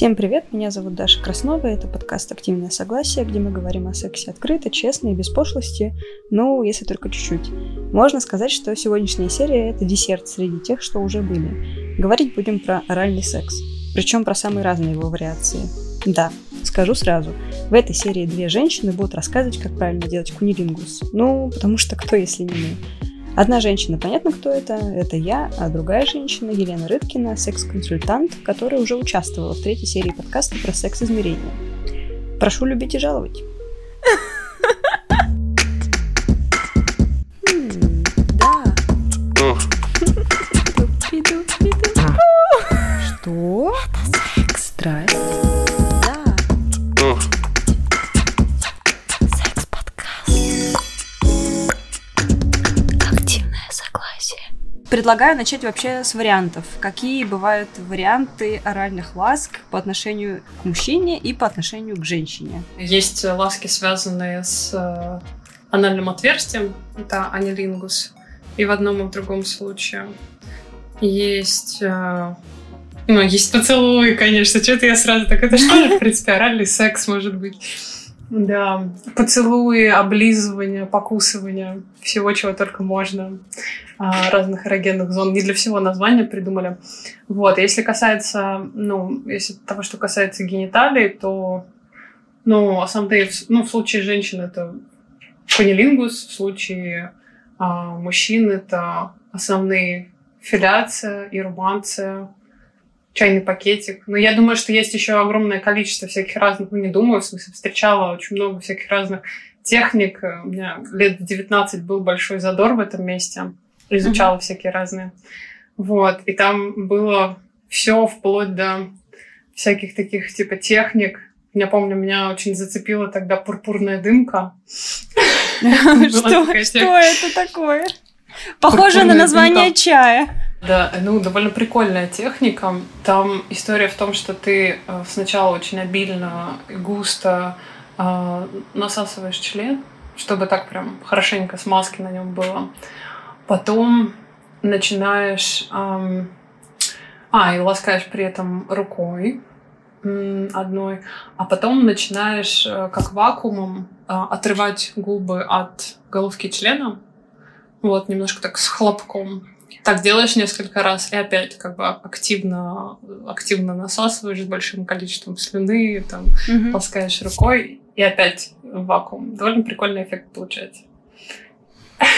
Всем привет, меня зовут Даша Краснова, это подкаст «Активное согласие», где мы говорим о сексе открыто, честно и без пошлости, ну, если только чуть-чуть. Можно сказать, что сегодняшняя серия — это десерт среди тех, что уже были. Говорить будем про оральный секс, причем про самые разные его вариации. Да, скажу сразу, в этой серии две женщины будут рассказывать, как правильно делать кунилингус. Ну, потому что кто, если не мы. Одна женщина, понятно, кто это, это я, а другая женщина, Елена Рыбкина, секс-консультант, которая уже участвовала в третьей серии подкаста про секс-измерение. Прошу любить и жаловать. Предлагаю начать вообще с вариантов. Какие бывают варианты оральных ласк по отношению к мужчине и по отношению к женщине? Есть ласки, связанные с э, анальным отверстием, это анилингус, и в одном и в другом случае. Есть э, ну, есть поцелуй, конечно. Что-то я сразу так... Это что же, в принципе, оральный секс может быть? Да, поцелуи, облизывания, покусывания, всего, чего только можно, а, разных эрогенных зон. Не для всего названия придумали. Вот, если касается, ну, если того, что касается гениталий, то, ну, основные, ну, в случае женщин это конилингус, в случае а, мужчин это основные филяция и руманция, чайный пакетик. Но я думаю, что есть еще огромное количество всяких разных, ну не думаю, в смысле, встречала очень много всяких разных техник. У меня лет в 19 был большой задор в этом месте. Изучала mm-hmm. всякие разные. Вот. И там было все вплоть до всяких таких типа техник. Я помню, меня очень зацепила тогда пурпурная дымка. Что это такое? Похоже на название чая. Да, ну, довольно прикольная техника. Там история в том, что ты э, сначала очень обильно и густо э, насасываешь член, чтобы так прям хорошенько смазки на нем было. Потом начинаешь... Эм, а, и ласкаешь при этом рукой одной, а потом начинаешь э, как вакуумом э, отрывать губы от головки члена, вот, немножко так с хлопком. Так делаешь несколько раз, и опять как бы активно, активно насасываешь с большим количеством слюны, там, угу. ласкаешь рукой, и опять в вакуум. Довольно прикольный эффект получается.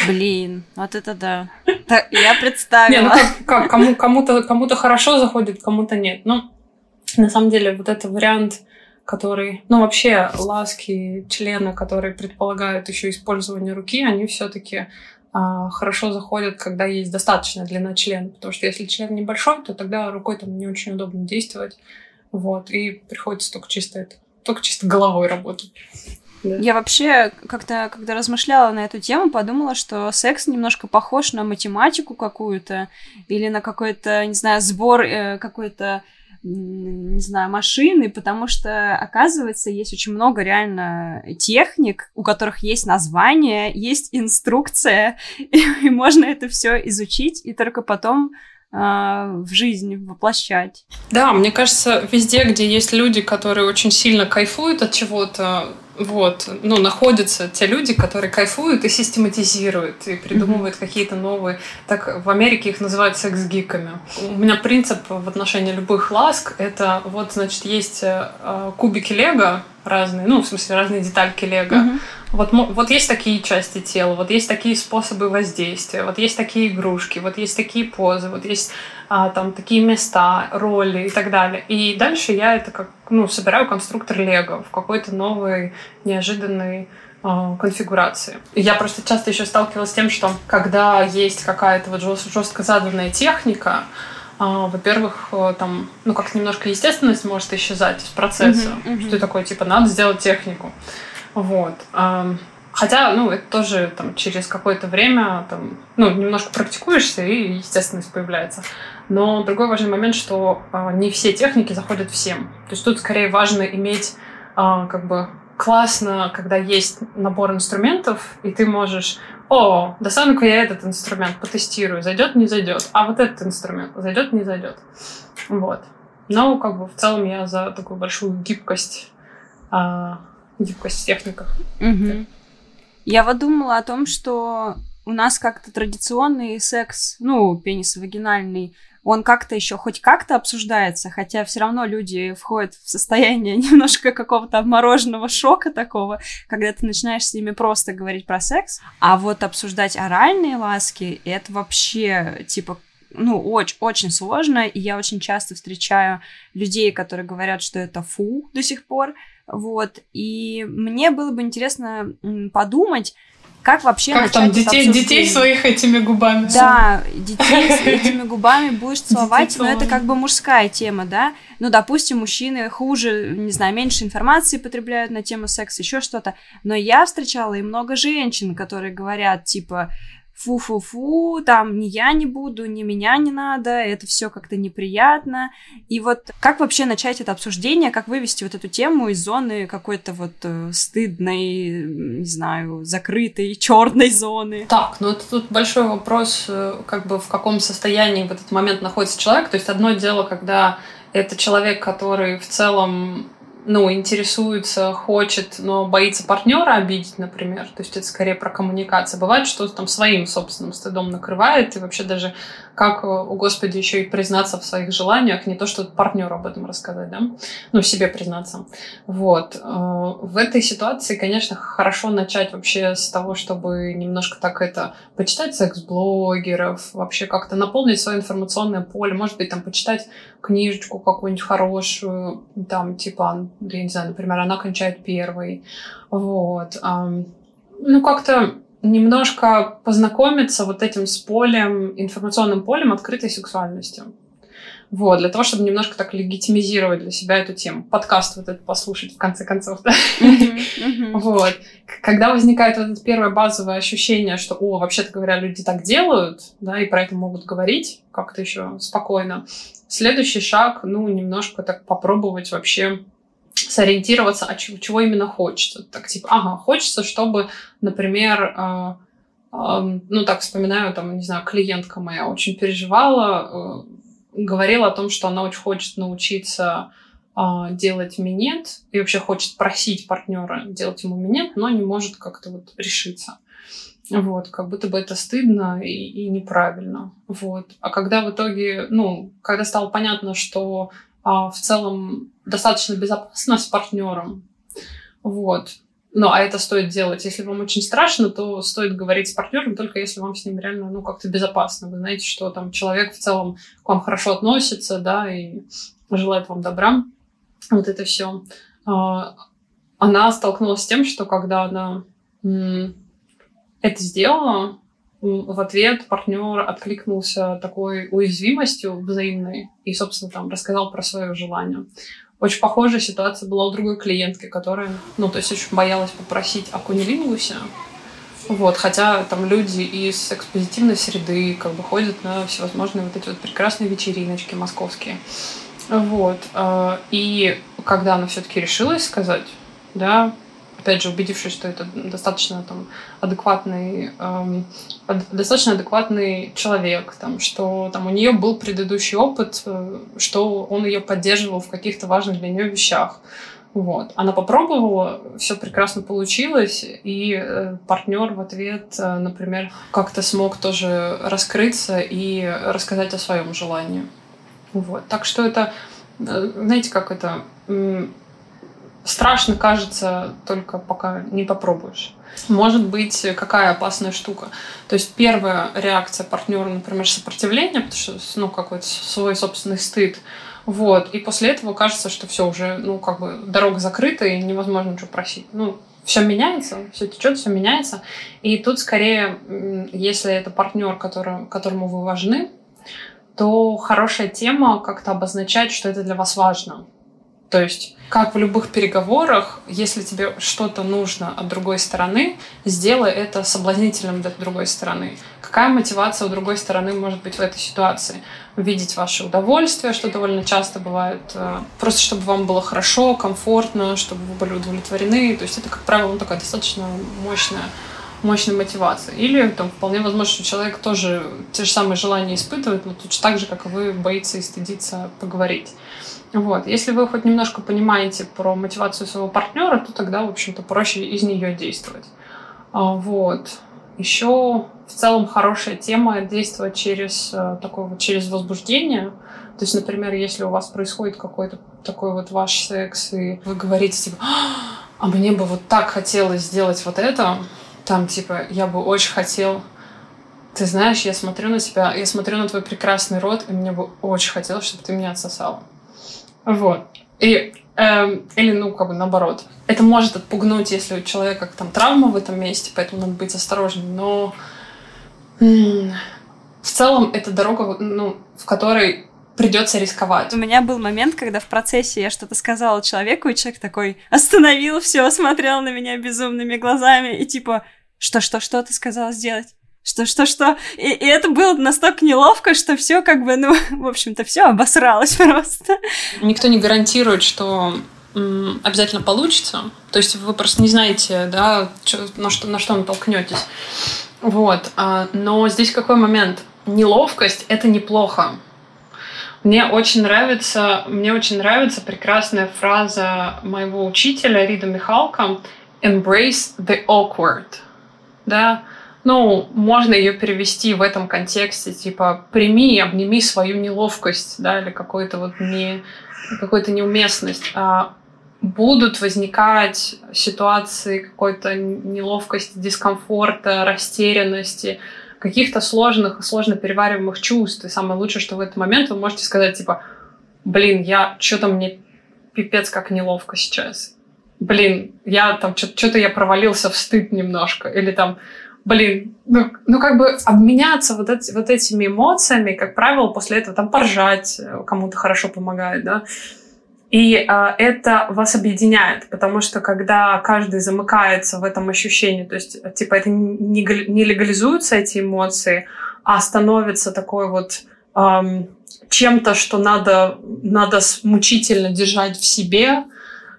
Блин, вот это да. Так, я представила. Не, ну как, как кому, кому-то, кому-то хорошо заходит, кому-то нет. Ну, на самом деле, вот это вариант, который, ну, вообще ласки члена, которые предполагают еще использование руки, они все-таки хорошо заходят, когда есть достаточная длина члена. Потому что если член небольшой, то тогда рукой там не очень удобно действовать. Вот. И приходится только чисто это, только чисто головой работать. Да. Я вообще как-то, когда размышляла на эту тему, подумала, что секс немножко похож на математику какую-то или на какой-то, не знаю, сбор э, какой-то не знаю, машины, потому что, оказывается, есть очень много реально техник, у которых есть название, есть инструкция, и, и можно это все изучить, и только потом а, в жизнь воплощать. Да, мне кажется, везде, где есть люди, которые очень сильно кайфуют от чего-то, вот, ну, находятся те люди, которые кайфуют и систематизируют, и придумывают mm-hmm. какие-то новые... Так, в Америке их называют секс-гиками. У меня принцип в отношении любых ласк — это вот, значит, есть э, кубики лего разные, ну, в смысле, разные детальки лего. Mm-hmm. Вот, вот есть такие части тела, вот есть такие способы воздействия, вот есть такие игрушки, вот есть такие позы, вот есть а, там такие места, роли и так далее. И дальше я это как, ну, собираю конструктор Лего в какой-то новой, неожиданной а, конфигурации. Я просто часто еще сталкивалась с тем, что когда есть какая-то вот жестко заданная техника, во-первых, э, там, ну, как немножко естественность может исчезать из процесса. Uh-huh, uh-huh. Что ты такой, типа, надо сделать технику. Вот. Хотя, ну, это тоже там через какое-то время, там, ну, немножко практикуешься, и естественность появляется. Но другой важный момент, что э, не все техники заходят всем. То есть тут скорее важно иметь э, как бы классно, когда есть набор инструментов, и ты можешь, о, достану-ка я этот инструмент, потестирую, зайдет, не зайдет, а вот этот инструмент зайдет, не зайдет. Вот. Но как бы в целом я за такую большую гибкость, а, гибкость в техниках. Угу. Я вот думала о том, что у нас как-то традиционный секс, ну, пенис-вагинальный, он как-то еще хоть как-то обсуждается, хотя все равно люди входят в состояние немножко какого-то обмороженного шока такого, когда ты начинаешь с ними просто говорить про секс, а вот обсуждать оральные ласки, это вообще, типа, ну, очень, очень сложно, и я очень часто встречаю людей, которые говорят, что это фу до сих пор, вот, и мне было бы интересно подумать, как вообще как там детей, детей своих этими губами? Да, детей этими губами будешь целовать, но это как бы мужская тема, да? Ну, допустим, мужчины хуже, не знаю, меньше информации потребляют на тему секса, еще что-то. Но я встречала и много женщин, которые говорят, типа, фу-фу-фу, там ни я не буду, ни меня не надо, это все как-то неприятно. И вот как вообще начать это обсуждение, как вывести вот эту тему из зоны какой-то вот э, стыдной, не знаю, закрытой, черной зоны? Так, ну это тут большой вопрос, э, как бы в каком состоянии в этот момент находится человек. То есть одно дело, когда это человек, который в целом ну, интересуется, хочет, но боится партнера обидеть, например. То есть это скорее про коммуникацию. Бывает, что там своим собственным стыдом накрывает, и вообще даже как, у Господи, еще и признаться в своих желаниях, не то, что партнеру об этом рассказать, да, ну, себе признаться. Вот. Э, в этой ситуации, конечно, хорошо начать вообще с того, чтобы немножко так это, почитать секс-блогеров, вообще как-то наполнить свое информационное поле, может быть, там, почитать книжечку какую-нибудь хорошую, там, типа, я не знаю, например, она кончает первой, вот. Ну, как-то немножко познакомиться вот этим с полем, информационным полем открытой сексуальности. Вот, для того, чтобы немножко так легитимизировать для себя эту тему. Подкаст вот этот послушать, в конце концов, да? Вот. Когда возникает вот это первое базовое ощущение, что, о, вообще-то говоря, люди так делают, да, и про это могут говорить как-то еще спокойно. Следующий шаг, ну, немножко так попробовать вообще сориентироваться, а чего, чего именно хочется. Так, типа, ага, хочется, чтобы, например, э, э, ну, так вспоминаю, там, не знаю, клиентка моя очень переживала, э, говорила о том, что она очень хочет научиться э, делать минет и вообще хочет просить партнера делать ему минет, но не может как-то вот решиться. Вот, как будто бы это стыдно и, и неправильно. Вот. А когда в итоге, ну, когда стало понятно, что а, в целом достаточно безопасно с партнером. Вот. Ну, а это стоит делать. Если вам очень страшно, то стоит говорить с партнером только если вам с ним реально, ну, как-то безопасно. Вы знаете, что там человек в целом к вам хорошо относится, да, и желает вам добра. Вот это все. А, она столкнулась с тем, что когда она это сделала, в ответ партнер откликнулся такой уязвимостью взаимной и, собственно, там рассказал про свое желание. Очень похожая ситуация была у другой клиентки, которая, ну, то есть очень боялась попросить о кунилингусе. Вот, хотя там люди из экспозитивной среды как бы ходят на всевозможные вот эти вот прекрасные вечериночки московские. Вот. Э, и когда она все-таки решилась сказать, да, опять же, убедившись, что это достаточно там адекватный, эм, достаточно адекватный человек, там, что там у нее был предыдущий опыт, э, что он ее поддерживал в каких-то важных для нее вещах. Вот. Она попробовала, все прекрасно получилось, и э, партнер в ответ, э, например, как-то смог тоже раскрыться и рассказать о своем желании. Вот. Так что это, э, знаете, как это страшно кажется, только пока не попробуешь. Может быть, какая опасная штука. То есть первая реакция партнера, например, сопротивление, потому что ну, какой-то свой собственный стыд. Вот. И после этого кажется, что все уже, ну, как бы дорога закрыта и невозможно ничего просить. Ну, все меняется, все течет, все меняется. И тут скорее, если это партнер, который, которому вы важны, то хорошая тема как-то обозначать, что это для вас важно. То есть, как в любых переговорах, если тебе что-то нужно от другой стороны, сделай это соблазнительным для другой стороны. Какая мотивация у другой стороны может быть в этой ситуации? Видеть ваше удовольствие, что довольно часто бывает, э, просто чтобы вам было хорошо, комфортно, чтобы вы были удовлетворены. То есть это, как правило, ну, такая достаточно мощная мощная мотивация. Или там вполне возможно, что человек тоже те же самые желания испытывает, но точно так же, как и вы, боится и стыдится поговорить. Вот. Если вы хоть немножко понимаете про мотивацию своего партнера, то тогда, в общем-то, проще из нее действовать. А, вот. Еще в целом хорошая тема действовать через э, такое вот через возбуждение. То есть, например, если у вас происходит какой-то такой вот ваш секс, и вы говорите, типа, а мне бы вот так хотелось сделать вот это, там, типа, я бы очень хотел ты знаешь, я смотрю на тебя, я смотрю на твой прекрасный рот, и мне бы очень хотелось, чтобы ты меня отсосала. Вот. И, эм, или, ну, как бы наоборот. Это может отпугнуть, если у человека там травма в этом месте, поэтому надо быть осторожным. Но м- в целом это дорога, ну, в которой придется рисковать. У меня был момент, когда в процессе я что-то сказала человеку, и человек такой остановил все, смотрел на меня безумными глазами и типа, что-что-что ты сказала сделать? Что, что, что. И, и это было настолько неловко, что все как бы, ну, в общем-то, все обосралось просто. Никто не гарантирует, что обязательно получится. То есть вы просто не знаете, да, чё, на что, на что натолкнетесь. Вот. А, но здесь какой момент? Неловкость — это неплохо. Мне очень нравится, мне очень нравится прекрасная фраза моего учителя Рида Михалка «Embrace the awkward». Да, ну, можно ее перевести в этом контексте, типа, прими обними свою неловкость, да, или какую-то вот не, какую-то неуместность. А будут возникать ситуации какой-то неловкости, дискомфорта, растерянности, каких-то сложных и сложно перевариваемых чувств. И самое лучшее, что в этот момент вы можете сказать, типа, блин, я что-то мне пипец как неловко сейчас. Блин, я там что-то я провалился в стыд немножко. Или там, блин, ну, ну как бы обменяться вот, эти, вот этими эмоциями, как правило, после этого там поржать э, кому-то хорошо помогает, да. И э, это вас объединяет, потому что когда каждый замыкается в этом ощущении, то есть типа это не, не легализуются эти эмоции, а становится такой вот эм, чем-то, что надо, надо мучительно держать в себе,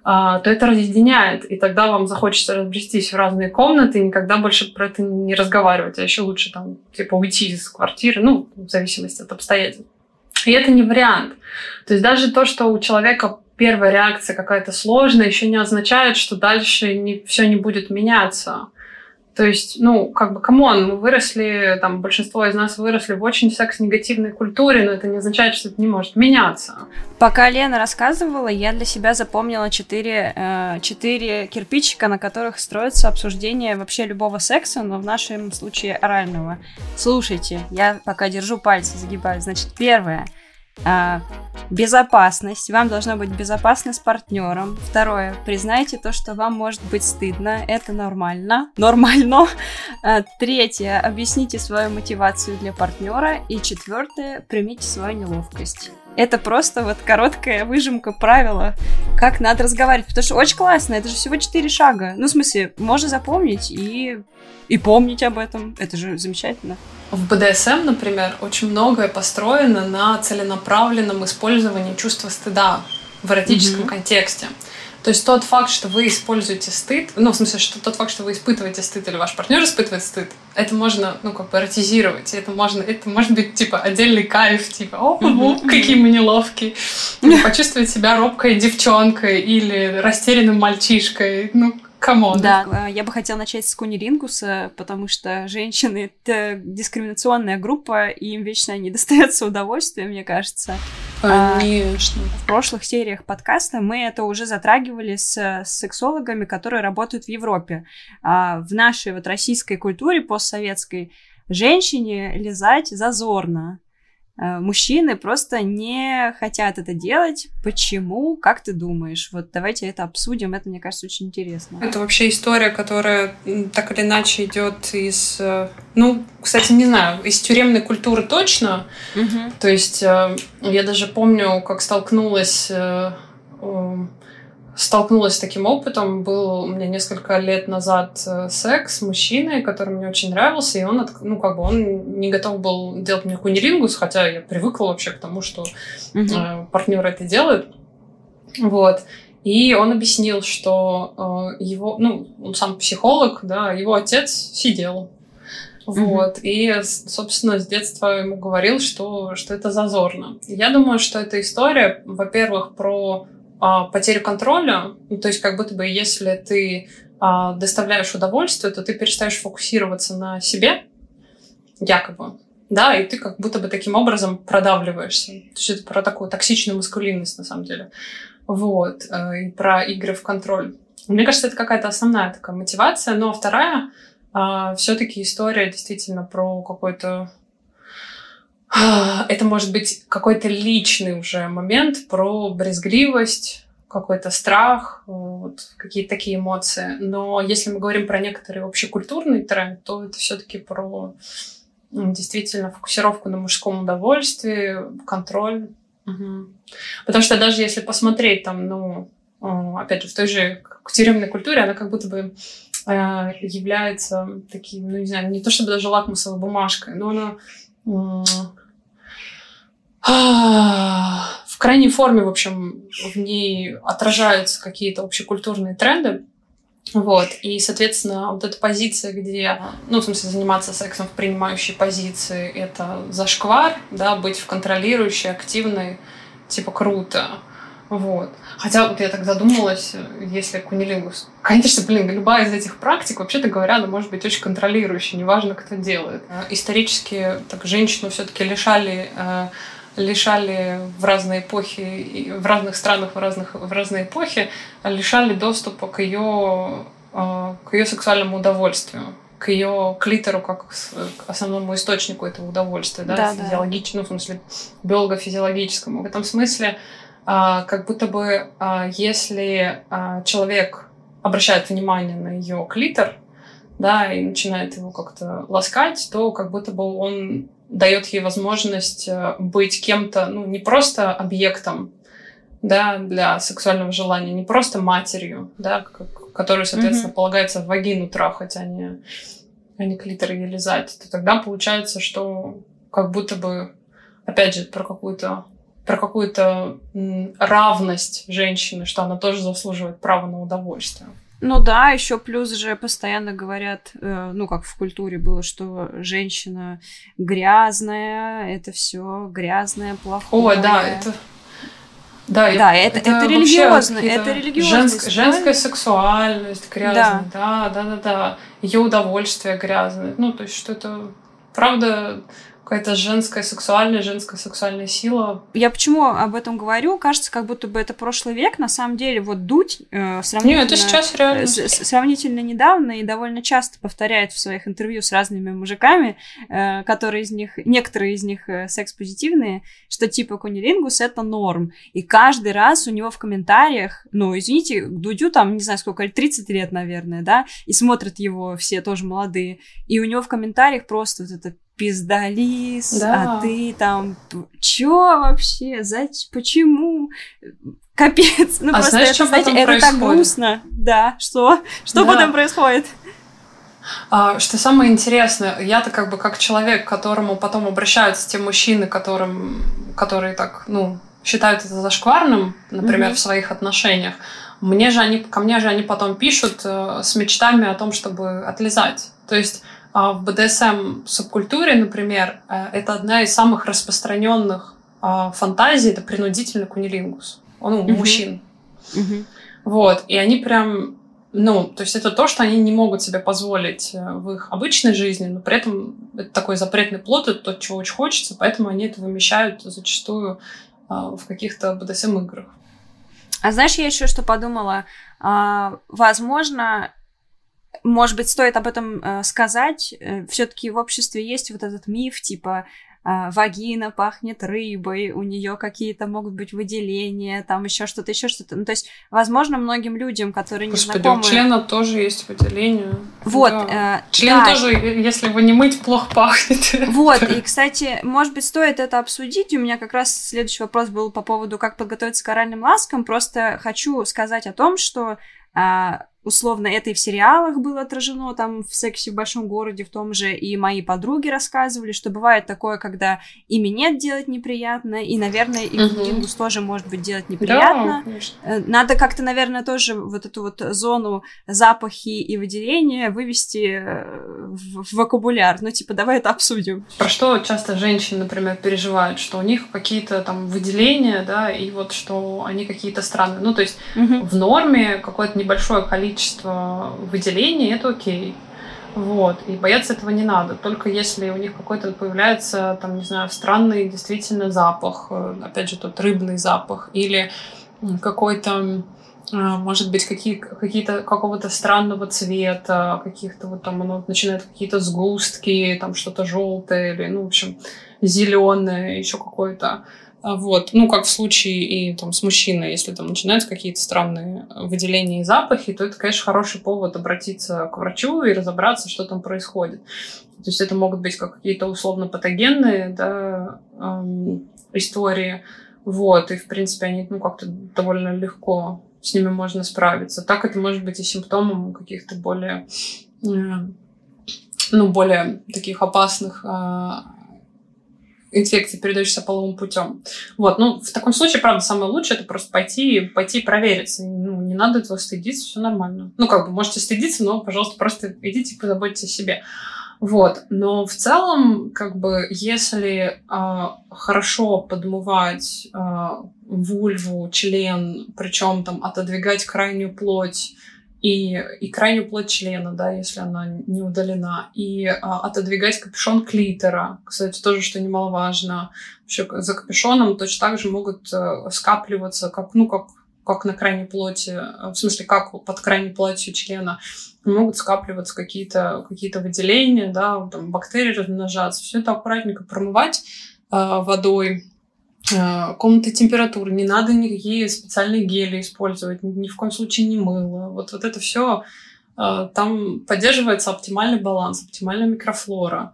то это разъединяет, и тогда вам захочется разбрестись в разные комнаты и никогда больше про это не разговаривать, а еще лучше там типа уйти из квартиры, ну, в зависимости от обстоятельств. И это не вариант. То есть даже то, что у человека первая реакция какая-то сложная, еще не означает, что дальше не, все не будет меняться. То есть, ну, как бы, come on, мы выросли, там, большинство из нас выросли в очень секс-негативной культуре, но это не означает, что это не может меняться. Пока Лена рассказывала, я для себя запомнила четыре, э, четыре кирпичика, на которых строится обсуждение вообще любого секса, но в нашем случае орального. Слушайте, я пока держу пальцы, загибаю. Значит, первое — а, безопасность. Вам должно быть безопасно с партнером. Второе. Признайте то, что вам может быть стыдно. Это нормально. Нормально. А, третье. Объясните свою мотивацию для партнера. И четвертое. Примите свою неловкость. Это просто вот короткая выжимка правила, как надо разговаривать. Потому что очень классно, это же всего четыре шага. Ну, в смысле, можно запомнить и, и помнить об этом. Это же замечательно. В БДСМ, например, очень многое построено на целенаправленном использовании чувства стыда в эротическом mm-hmm. контексте. То есть тот факт, что вы используете стыд, ну, в смысле, что тот факт, что вы испытываете стыд или ваш партнер испытывает стыд, это можно, ну, как бы эротизировать. Это можно, это может быть, типа, отдельный кайф, типа, о, mm-hmm. какие мы неловкие. Почувствовать себя робкой девчонкой или растерянным мальчишкой. Ну, Come on. Да, э, я бы хотела начать с кунилингуса, потому что женщины — это дискриминационная группа, и им вечно не достается удовольствия, мне кажется. Конечно. А, в прошлых сериях подкаста мы это уже затрагивали с, с сексологами, которые работают в Европе. А в нашей вот российской культуре постсоветской женщине лизать зазорно. Э, мужчины просто не хотят это делать. Почему? Как ты думаешь? Вот давайте это обсудим. Это, мне кажется, очень интересно. Это вообще история, которая так или иначе идет из, э, ну, кстати, не знаю, из тюремной культуры точно. Угу. То есть э, я даже помню, как столкнулась столкнулась с таким опытом. Был у меня несколько лет назад э, секс с мужчиной, который мне очень нравился, и он, ну, как бы он не готов был делать мне кунилингус, хотя я привыкла вообще к тому, что uh-huh. э, партнеры это делают. Вот. И он объяснил, что э, его, ну, он сам психолог, да, его отец сидел Вот. И, собственно, с детства ему говорил, что, что это зазорно. Я думаю, что эта история, во-первых, про а, потерю контроля. Ну, то есть, как будто бы, если ты а, доставляешь удовольствие, то ты перестаешь фокусироваться на себе, якобы. Да, и ты как будто бы таким образом продавливаешься. То есть это про такую токсичную маскулинность, на самом деле. Вот. Э, и про игры в контроль. Мне кажется, это какая-то основная такая мотивация. Ну, а вторая а, все-таки история действительно про какой-то это может быть какой-то личный уже момент про брезгливость, какой-то страх, вот, какие-то такие эмоции. Но если мы говорим про некоторый общекультурный тренд, то это все-таки про действительно фокусировку на мужском удовольствии, контроль. Угу. Потому что даже если посмотреть там, ну, опять же, в той же тюремной культуре, она как будто бы э, является таким, ну, не знаю, не то чтобы даже лакмусовой бумажкой, но она в крайней форме, в общем, в ней отражаются какие-то общекультурные тренды. Вот, и, соответственно, вот эта позиция, где, ну, в смысле, заниматься сексом в принимающей позиции, это зашквар, да, быть в контролирующей, активной, типа, круто. Вот. Хотя вот я так задумалась, если кунилингус... Конечно, блин, любая из этих практик, вообще-то говоря, она может быть очень контролирующей, неважно, кто делает. Исторически так женщину все-таки лишали э, лишали в разные эпохи, в разных странах, в, разных, в разные эпохи, лишали доступа к ее, а, к ее сексуальному удовольствию к ее клитору как к основному источнику этого удовольствия, да, да физиологичному, да. ну, в смысле, биолого-физиологическому. В этом смысле, а, как будто бы, а, если человек обращает внимание на ее клитор, да, и начинает его как-то ласкать, то как будто бы он дает ей возможность э, быть кем-то, ну, не просто объектом, да, для сексуального желания, не просто матерью, да, которую, соответственно, mm-hmm. полагается в вагину трахать, а не, а не клитор и лизать, то тогда получается, что как будто бы, опять же, про какую-то про какую-то равность женщины, что она тоже заслуживает права на удовольствие. Ну да, еще плюс же постоянно говорят, э, ну как в культуре было, что женщина грязная, это все грязное, плохое. О, да, это да, да это, это, это религиозно, это религиозно. Женск, женская сексуальность грязная, да. да, да, да, да. Ее удовольствие грязное. Ну, то есть, что это правда какая-то женская сексуальная, женская сексуальная сила. Я почему об этом говорю? Кажется, как будто бы это прошлый век. На самом деле, вот Дудь э, сравнительно, Нет, это сейчас реально. сравнительно недавно и довольно часто повторяет в своих интервью с разными мужиками, э, которые из них, некоторые из них э, секс-позитивные, что типа кунилингус это норм. И каждый раз у него в комментариях, ну, извините, Дудю там, не знаю сколько, 30 лет, наверное, да, и смотрят его все тоже молодые, и у него в комментариях просто вот это пиздалис, да. а ты там, чё вообще, зачем, почему? Капец, ну а просто знаешь, это, знаете, это происходит? так грустно. Да, что? Что да. потом происходит? А, что самое интересное, я-то как бы как человек, к которому потом обращаются те мужчины, которым, которые так, ну, считают это зашкварным, например, mm-hmm. в своих отношениях, мне же они, ко мне же они потом пишут э, с мечтами о том, чтобы отлезать. То есть в БДСМ субкультуре, например, э, это одна из самых распространенных а, фантазий, это принудительный кунилингус. Он у мужчин. Вот. И они прям ну, то есть это то, что они не могут себе позволить э, в их обычной жизни, но при этом это такой запретный плод, это то, чего очень хочется, поэтому они это вымещают зачастую а, в каких-то БДСМ-играх. А знаешь, я еще что подумала? А, возможно, может быть, стоит об этом э, сказать. Э, Все-таки в обществе есть вот этот миф, типа э, вагина пахнет рыбой, у нее какие-то могут быть выделения, там еще что-то, еще что-то. Ну, то есть, возможно, многим людям, которые Господи, не знакомы... у члена тоже есть выделение. Вот. Да. Э, Член да. тоже, если его не мыть, плохо пахнет. Вот, и, кстати, может быть, стоит это обсудить. У меня как раз следующий вопрос был по поводу, как подготовиться к оральным ласкам. Просто хочу сказать о том, что а, условно это и в сериалах было отражено, там в «Сексе в большом городе» в том же, и мои подруги рассказывали, что бывает такое, когда и нет делать неприятно, и, наверное, и угу. тоже может быть делать неприятно. Да, э, Надо как-то, наверное, тоже вот эту вот зону запахи и выделения вывести э, в, в вокабуляр. Ну, типа, давай это обсудим. Про что часто женщины, например, переживают, что у них какие-то там выделения, да, и вот что они какие-то странные. Ну, то есть угу. в норме какое-то небольшое количество выделений, это окей. Вот. И бояться этого не надо. Только если у них какой-то появляется, там, не знаю, странный действительно запах, э, опять же, тот рыбный запах, или какой-то э, может быть, какие, какие-то какого-то странного цвета, каких-то вот там оно начинает какие-то сгустки, там что-то желтое или, ну, в общем, зеленое, еще какое-то. А вот, ну, как в случае и там с мужчиной, если там начинаются какие-то странные выделения и запахи, то это, конечно, хороший повод обратиться к врачу и разобраться, что там происходит. То есть это могут быть как какие-то условно патогенные да, эм, истории, вот, и, в принципе, они, ну, как-то довольно легко с ними можно справиться. Так это может быть и симптомом каких-то более, э, ну, более таких опасных э, инфекции, передающиеся половым путем. Вот, ну, в таком случае, правда, самое лучшее это просто пойти, пойти провериться. Ну, не надо этого стыдиться, все нормально. Ну, как бы, можете стыдиться, но, пожалуйста, просто идите и позаботьтесь о себе. Вот, но в целом, как бы, если э, хорошо подмывать э, вульву, член, причем там отодвигать крайнюю плоть, и, и крайнюю плоть члена, да, если она не удалена, и а, отодвигать капюшон клитора, кстати, тоже, что немаловажно. Вообще за капюшоном точно так же могут а, скапливаться, как, ну, как, как на крайней плоти, э, в смысле, как под крайней плотью члена, могут скапливаться какие-то какие выделения, да, там бактерии размножаться. Все это аккуратненько промывать э, водой, Э, комнаты температуры, не надо никакие специальные гели использовать, ни в коем случае не мыло. Вот, вот это все э, там поддерживается оптимальный баланс, оптимальная микрофлора.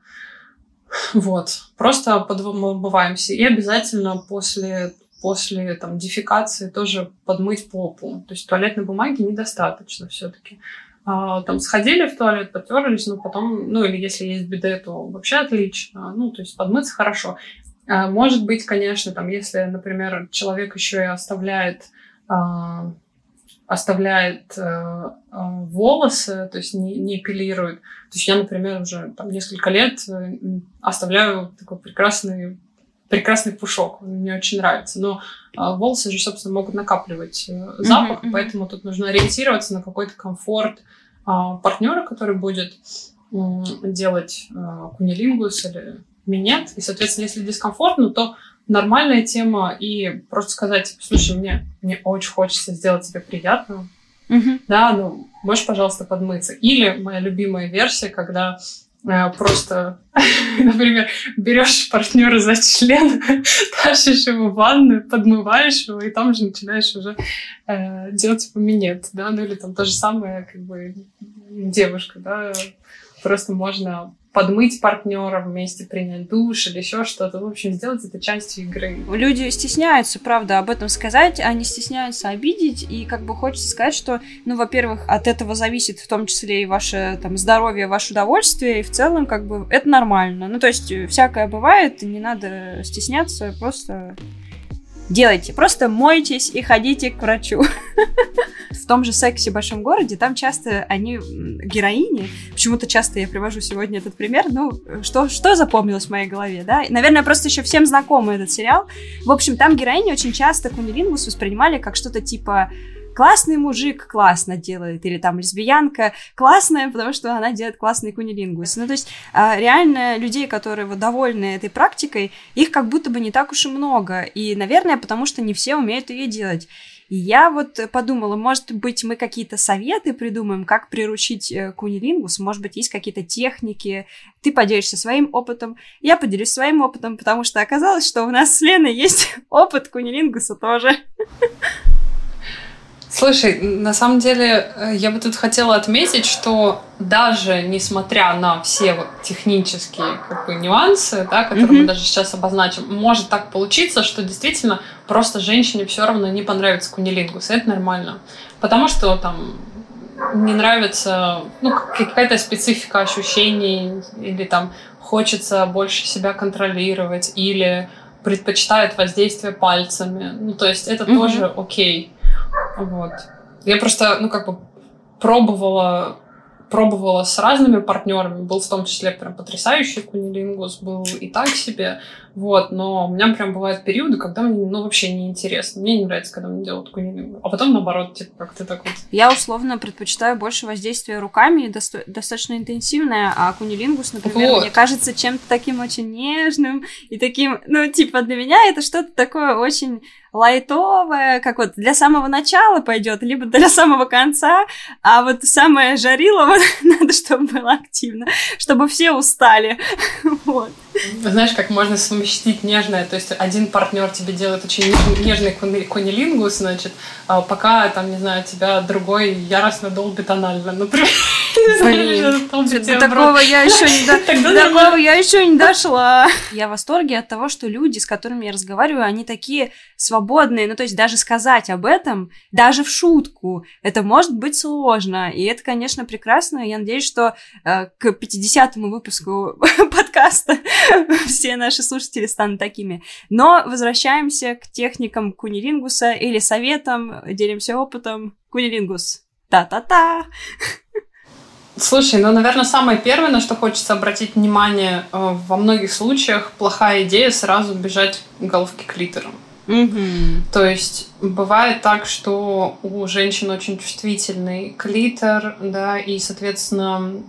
Вот. Просто подмываемся. И обязательно после, после там, дефекации тоже подмыть попу. То есть туалетной бумаги недостаточно все-таки. А, там сходили в туалет, потерлись, но потом, ну или если есть биде, то вообще отлично. Ну, то есть подмыться хорошо. А, может быть, конечно, там, если, например, человек еще и оставляет а, оставляет э, волосы, то есть не, не эпилирует. То есть я, например, уже там несколько лет э, оставляю такой прекрасный прекрасный пушок, он мне очень нравится. Но э, волосы же, собственно, могут накапливать э, запах, mm-hmm, поэтому тут нужно ориентироваться на какой-то комфорт э, партнера, который будет э, делать э, кунилингус или минет. И, соответственно, если дискомфортно, то нормальная тема и просто сказать, слушай, мне, мне очень хочется сделать тебе приятно. Mm-hmm. Да, ну, можешь, пожалуйста, подмыться. Или моя любимая версия, когда э, просто, например, берешь партнера за член, тащишь его в ванную, подмываешь его, и там же начинаешь уже э, делать типа минет, да, ну или там то же самое, как бы девушка, да, просто можно подмыть партнера вместе, принять душ или еще что-то. В общем, сделать это частью игры. Люди стесняются, правда, об этом сказать, они стесняются обидеть, и как бы хочется сказать, что, ну, во-первых, от этого зависит в том числе и ваше там здоровье, ваше удовольствие, и в целом как бы это нормально. Ну, то есть всякое бывает, не надо стесняться, просто делайте. Просто мойтесь и ходите к врачу. В том же сексе в большом городе, там часто они героини. Почему-то часто я привожу сегодня этот пример. Ну, что, что запомнилось в моей голове, да? Наверное, просто еще всем знакомый этот сериал. В общем, там героини очень часто кунилингус воспринимали как что-то типа классный мужик классно делает, или там лесбиянка классная, потому что она делает классный кунилингус. Ну, то есть а, реально людей, которые вот довольны этой практикой, их как будто бы не так уж и много. И, наверное, потому что не все умеют ее делать. И я вот подумала, может быть, мы какие-то советы придумаем, как приручить э, кунилингус, может быть, есть какие-то техники, ты поделишься своим опытом, я поделюсь своим опытом, потому что оказалось, что у нас с Леной есть опыт кунилингуса тоже. Слушай, на самом деле э, я бы тут хотела отметить, что даже несмотря на все вот технические как бы, нюансы, да, которые mm-hmm. мы даже сейчас обозначим, может так получиться, что действительно просто женщине все равно не понравится кунилингус, и это нормально. Потому что там не нравится ну, какая-то специфика ощущений или там хочется больше себя контролировать или предпочитают воздействие пальцами. Ну, то есть это mm-hmm. тоже окей. Вот. Я просто, ну, как бы пробовала пробовала с разными партнерами, был в том числе прям потрясающий кунилингус, был и так себе, вот, но у меня прям бывают периоды, когда мне, ну, вообще не интересно. Мне не нравится, когда мне делают кунилингус. А потом, наоборот, типа, как ты так вот... Я, условно, предпочитаю больше воздействия руками, доста- достаточно интенсивное, а кунилингус, например, вот. мне кажется чем-то таким очень нежным и таким, ну, типа, для меня это что-то такое очень лайтовое, как вот для самого начала пойдет, либо для самого конца, а вот самое жарилово надо, чтобы было активно, чтобы все устали. Вот. Знаешь, как можно совместить нежное, то есть один партнер тебе делает очень нежный кунилингус, значит, а пока, там, не знаю, тебя другой яростно долбит анально, например. Блин, до такого я еще не до такого я еще не дошла. Я в восторге от того, что люди, с которыми я разговариваю, они такие свободные. Ну, то есть даже сказать об этом, даже в шутку, это может быть сложно. И это, конечно, прекрасно. Я надеюсь, что э, к 50-му выпуску подкаста все наши слушатели станут такими. Но возвращаемся к техникам кунилингуса или советам, делимся опытом. Кунилингус. Та-та-та! Слушай, ну, наверное, самое первое, на что хочется обратить внимание, э, во многих случаях плохая идея сразу бежать к головке клитором. То есть бывает так, что у женщин очень чувствительный клитор, да, и, соответственно,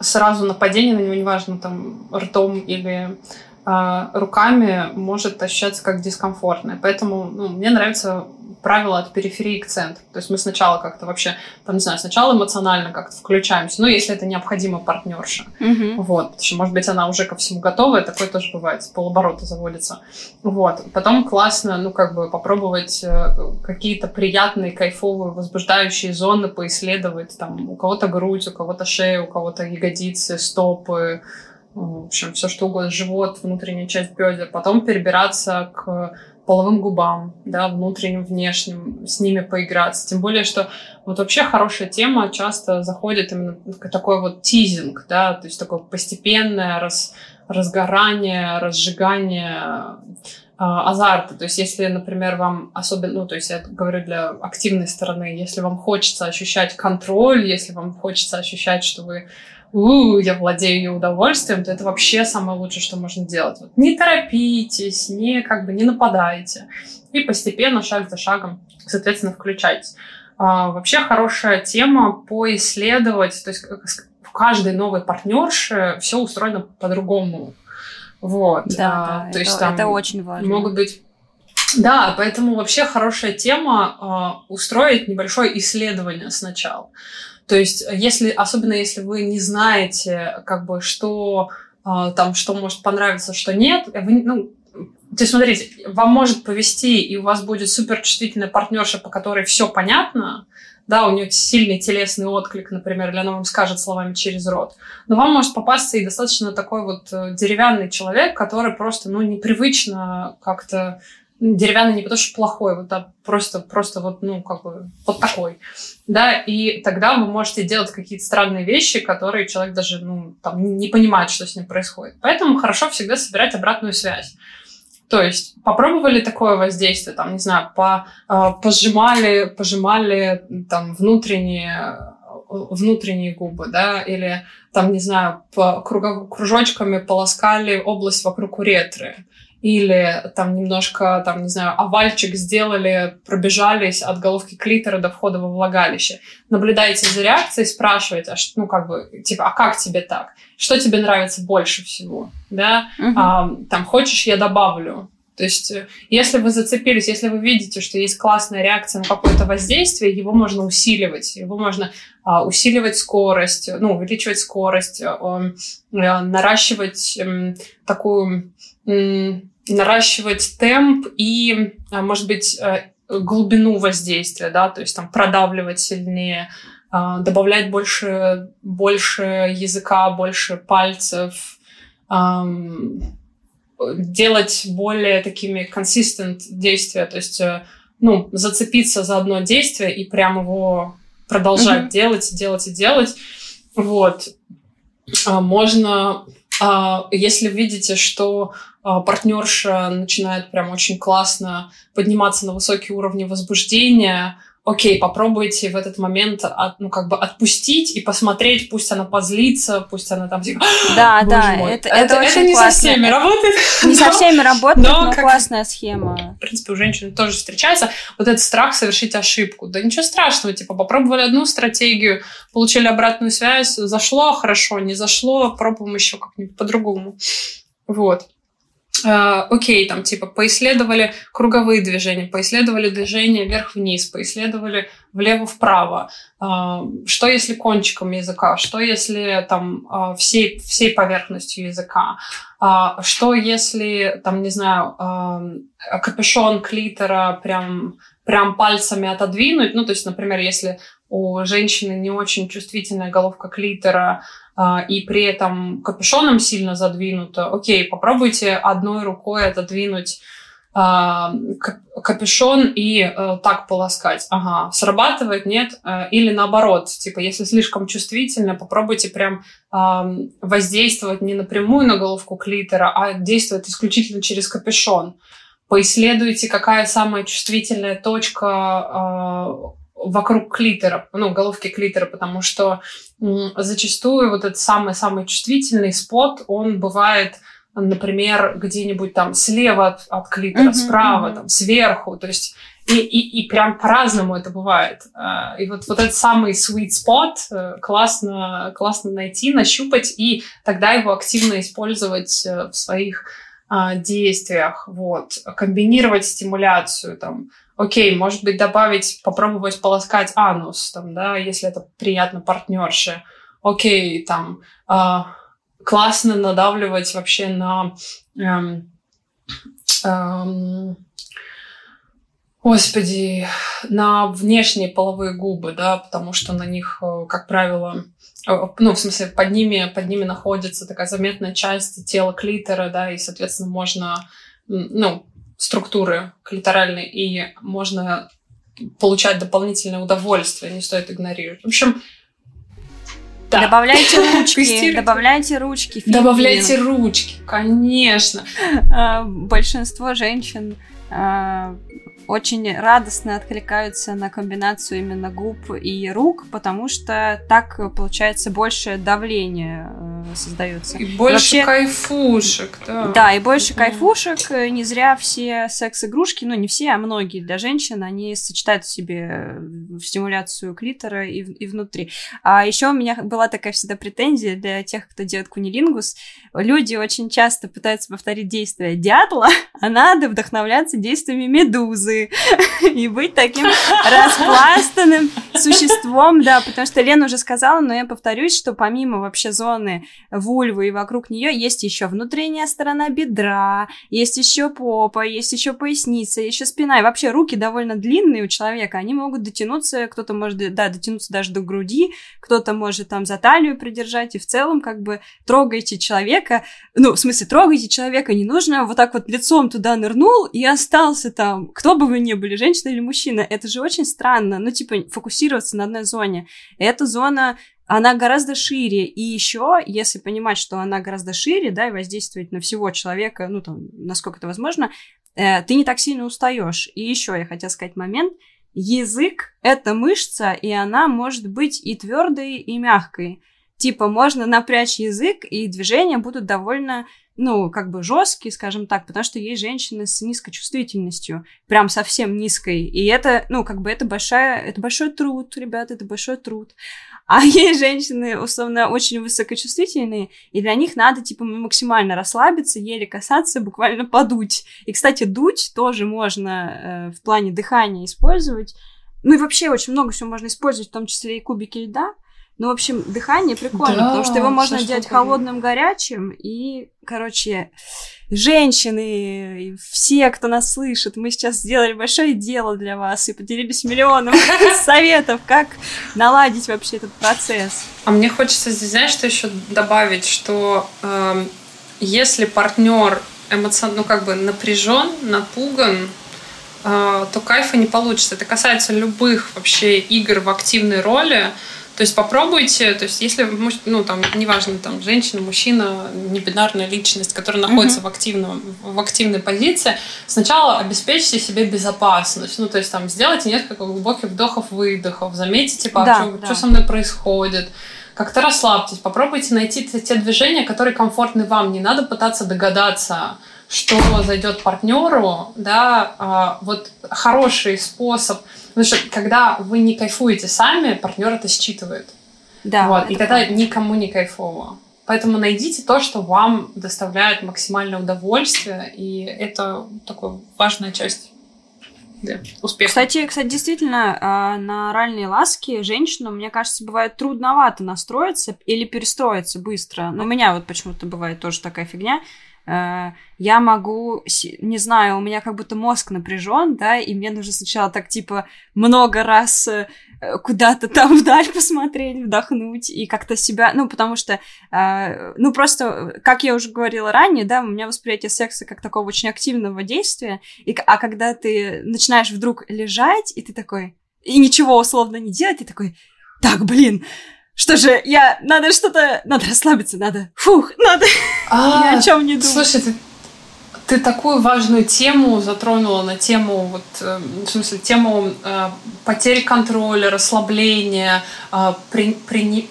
сразу нападение на него, неважно, там, ртом или а, руками, может ощущаться как дискомфортное. Поэтому ну, мне нравится правило от периферии к центру. То есть мы сначала как-то вообще, там, не знаю, сначала эмоционально как-то включаемся, ну, если это необходимо партнерша. Mm-hmm. Вот, потому что, может быть, она уже ко всему готова, и такое тоже бывает, с полоборота заводится. Вот. Потом классно, ну, как бы попробовать э, какие-то приятные, кайфовые, возбуждающие зоны поисследовать. Там у кого-то грудь, у кого-то шея, у кого-то ягодицы, стопы, в общем, все что угодно, живот, внутренняя часть бедер. Потом перебираться к половым губам, да, внутренним, внешним, с ними поиграться. Тем более, что вот вообще хорошая тема часто заходит именно такой вот тизинг, да, то есть такое постепенное раз, разгорание, разжигание а, азарта. То есть, если, например, вам особенно, ну, то есть я говорю для активной стороны, если вам хочется ощущать контроль, если вам хочется ощущать, что вы у, я владею ее удовольствием, то это вообще самое лучшее, что можно делать. Вот не торопитесь, не как бы не нападайте. И постепенно, шаг за шагом, соответственно, включайтесь. А, вообще хорошая тема поисследовать, то есть в каждой новой партнерше все устроено по-другому. Вот. Да, а, то это, есть там это очень важно. Могут быть да, поэтому вообще хорошая тема э, устроить небольшое исследование сначала. То есть, если, особенно если вы не знаете, как бы, что э, там, что может понравиться, что нет, вы, ну, то есть, смотрите, вам может повести, и у вас будет суперчувствительная партнерша, по которой все понятно, да, у нее сильный телесный отклик, например, или она вам скажет словами через рот. Но вам может попасться и достаточно такой вот э, деревянный человек, который просто, ну, непривычно как-то деревянный не потому что плохой, вот а просто, просто вот, ну, как бы, вот такой, да, и тогда вы можете делать какие-то странные вещи, которые человек даже, ну, там, не понимает, что с ним происходит. Поэтому хорошо всегда собирать обратную связь. То есть попробовали такое воздействие, там, не знаю, по, э, пожимали, пожимали там внутренние внутренние губы, да, или там, не знаю, по кругов, кружочками полоскали область вокруг уретры, или там немножко, там, не знаю, овальчик сделали, пробежались от головки клитора до входа во влагалище. Наблюдаете за реакцией, спрашиваете, а что, ну, как бы, типа, а как тебе так? Что тебе нравится больше всего? Да? Uh-huh. А, там, хочешь, я добавлю? То есть, э, если вы зацепились, если вы видите, что есть классная реакция на какое-то воздействие, его можно усиливать. Его можно а, усиливать скорость, ну, увеличивать скорость, а, а, наращивать а, такую наращивать темп и, а, может быть, э, глубину воздействия, да, то есть там продавливать сильнее, а, добавлять больше, больше языка, больше пальцев, делать более такими consistent действия, то есть, э, ну, зацепиться за одно действие и прямо его продолжать mm-hmm. делать, делать и делать. Вот. А, можно, если видите, что партнерша начинает прям очень классно подниматься на высокие уровни возбуждения, окей, попробуйте в этот момент от, ну, как бы отпустить и посмотреть, пусть она позлится, пусть она там типа, Да, да, мой. это, это, это очень это не классно. со всеми работает. Не со всеми работает, но, но как, классная схема. В принципе, у женщин тоже встречается вот этот страх совершить ошибку. Да ничего страшного, типа, попробовали одну стратегию, получили обратную связь, зашло хорошо, не зашло, пробуем еще как-нибудь по-другому. Вот. Э, окей, там типа поисследовали круговые движения, поисследовали движение вверх-вниз, поисследовали влево-вправо. Э, что если кончиком языка? Что если там э, всей, всей поверхностью языка? Что если, там, не знаю, капюшон клитора прям, прям пальцами отодвинуть? Ну, то есть, например, если у женщины не очень чувствительная головка клитора, а, и при этом капюшоном сильно задвинуто, окей, попробуйте одной рукой отодвинуть а, капюшон и э, так полоскать. Ага, срабатывает, нет? Э, или наоборот, типа, если слишком чувствительно, попробуйте прям воздействовать не напрямую на головку клитора, а действовать исключительно через капюшон. Поисследуйте, какая самая чувствительная точка а, вокруг клитора, ну, головки клитора, потому что зачастую вот этот самый-самый чувствительный спот, он бывает, например, где-нибудь там слева от, от клитора, uh-huh, справа, uh-huh. там, сверху, то есть и, и, и прям по-разному это бывает. А, и вот, вот этот самый sweet spot э, классно, классно найти, нащупать, и тогда его активно использовать э, в своих а, действиях. Вот. Комбинировать стимуляцию, там, окей, может быть, добавить, попробовать полоскать анус, там, да, если это приятно партнерше. Окей, там, э, классно надавливать вообще на... Эм, эм, Господи, на внешние половые губы, да, потому что на них, э, как правило, э, ну, в смысле, под ними, под ними находится такая заметная часть тела клитора, да, и, соответственно, можно, ну, структуры клиторальной, и можно получать дополнительное удовольствие, не стоит игнорировать. В общем, да. Добавляйте ручки, добавляйте ручки. Добавляйте ручки, конечно. А, большинство женщин а, очень радостно откликаются на комбинацию именно губ и рук, потому что так получается больше давления э, создается. И больше Вообще, кайфушек, да. Да, и больше кайфушек. Не зря все секс-игрушки, ну не все, а многие для женщин, они сочетают в себе стимуляцию клитора и, и внутри. А еще у меня была такая всегда претензия для тех, кто делает кунилингус. Люди очень часто пытаются повторить действия дятла, а надо вдохновляться действиями медузы и быть таким распластанным существом, да, потому что Лена уже сказала, но я повторюсь, что помимо вообще зоны вульвы и вокруг нее есть еще внутренняя сторона бедра, есть еще попа, есть еще поясница, еще спина, и вообще руки довольно длинные у человека, они могут дотянуться, кто-то может, да, дотянуться даже до груди, кто-то может там за талию придержать, и в целом как бы трогайте человека, ну, в смысле, трогайте человека, не нужно. Вот так вот лицом туда нырнул и остался там, кто бы вы ни были, женщина или мужчина, это же очень странно, ну, типа, фокусироваться на одной зоне. Эта зона она гораздо шире. И еще, если понимать, что она гораздо шире, да, и воздействовать на всего человека, ну, там, насколько это возможно, э, ты не так сильно устаешь. И еще я хотела сказать момент. Язык — это мышца, и она может быть и твердой, и мягкой. Типа, можно напрячь язык, и движения будут довольно ну, как бы жесткий, скажем так, потому что есть женщины с низкой чувствительностью, прям совсем низкой, и это, ну, как бы это большая, это большой труд, ребята, это большой труд. А есть женщины, условно, очень высокочувствительные, и для них надо, типа, максимально расслабиться, еле касаться, буквально подуть. И, кстати, дуть тоже можно э, в плане дыхания использовать. Ну и вообще очень много всего можно использовать, в том числе и кубики льда. Ну, в общем, дыхание прикольно, да, потому что его можно делать холодным, горячим. И, короче, женщины, все, кто нас слышит, мы сейчас сделали большое дело для вас и поделились миллионом советов, как наладить вообще этот процесс. А мне хочется здесь, знаешь, что еще добавить, что э, если партнер эмоционально, ну, как бы напряжен, напуган, э, то кайфа не получится. Это касается любых вообще игр в активной роли. То есть попробуйте, то есть если, ну, там, неважно, там, женщина, мужчина, небинарная личность, которая находится mm-hmm. в, активном, в активной позиции, сначала обеспечьте себе безопасность. Ну, то есть там сделайте несколько глубоких вдохов-выдохов, заметьте, типа, да, что, да. что со мной происходит, как-то расслабьтесь, попробуйте найти те движения, которые комфортны вам. Не надо пытаться догадаться, что зайдет партнеру, да, а, вот хороший способ, потому что когда вы не кайфуете сами, партнер это считывает. Да. Вот, и тогда правда. никому не кайфово. Поэтому найдите то, что вам доставляет максимальное удовольствие, и это такая важная часть да, успеха. Кстати, кстати, действительно, а, на оральные ласки женщинам, мне кажется, бывает трудновато настроиться или перестроиться быстро. Но у меня вот почему-то бывает тоже такая фигня. Э, я могу, не знаю, у меня как будто мозг напряжен, да, и мне нужно сначала так типа много раз э, куда-то там вдаль посмотреть, вдохнуть и как-то себя, ну, потому что, э, ну, просто, как я уже говорила ранее, да, у меня восприятие секса как такого очень активного действия, и, а когда ты начинаешь вдруг лежать, и ты такой, и ничего условно не делать, ты такой, так, блин, что же, я... Надо что-то... Надо расслабиться, надо... Фух, надо... А, ни о чем не думать. Слушай, ты, ты такую важную тему затронула на тему, вот, э, в смысле, тему э, потери контроля, расслабления, э, при, при,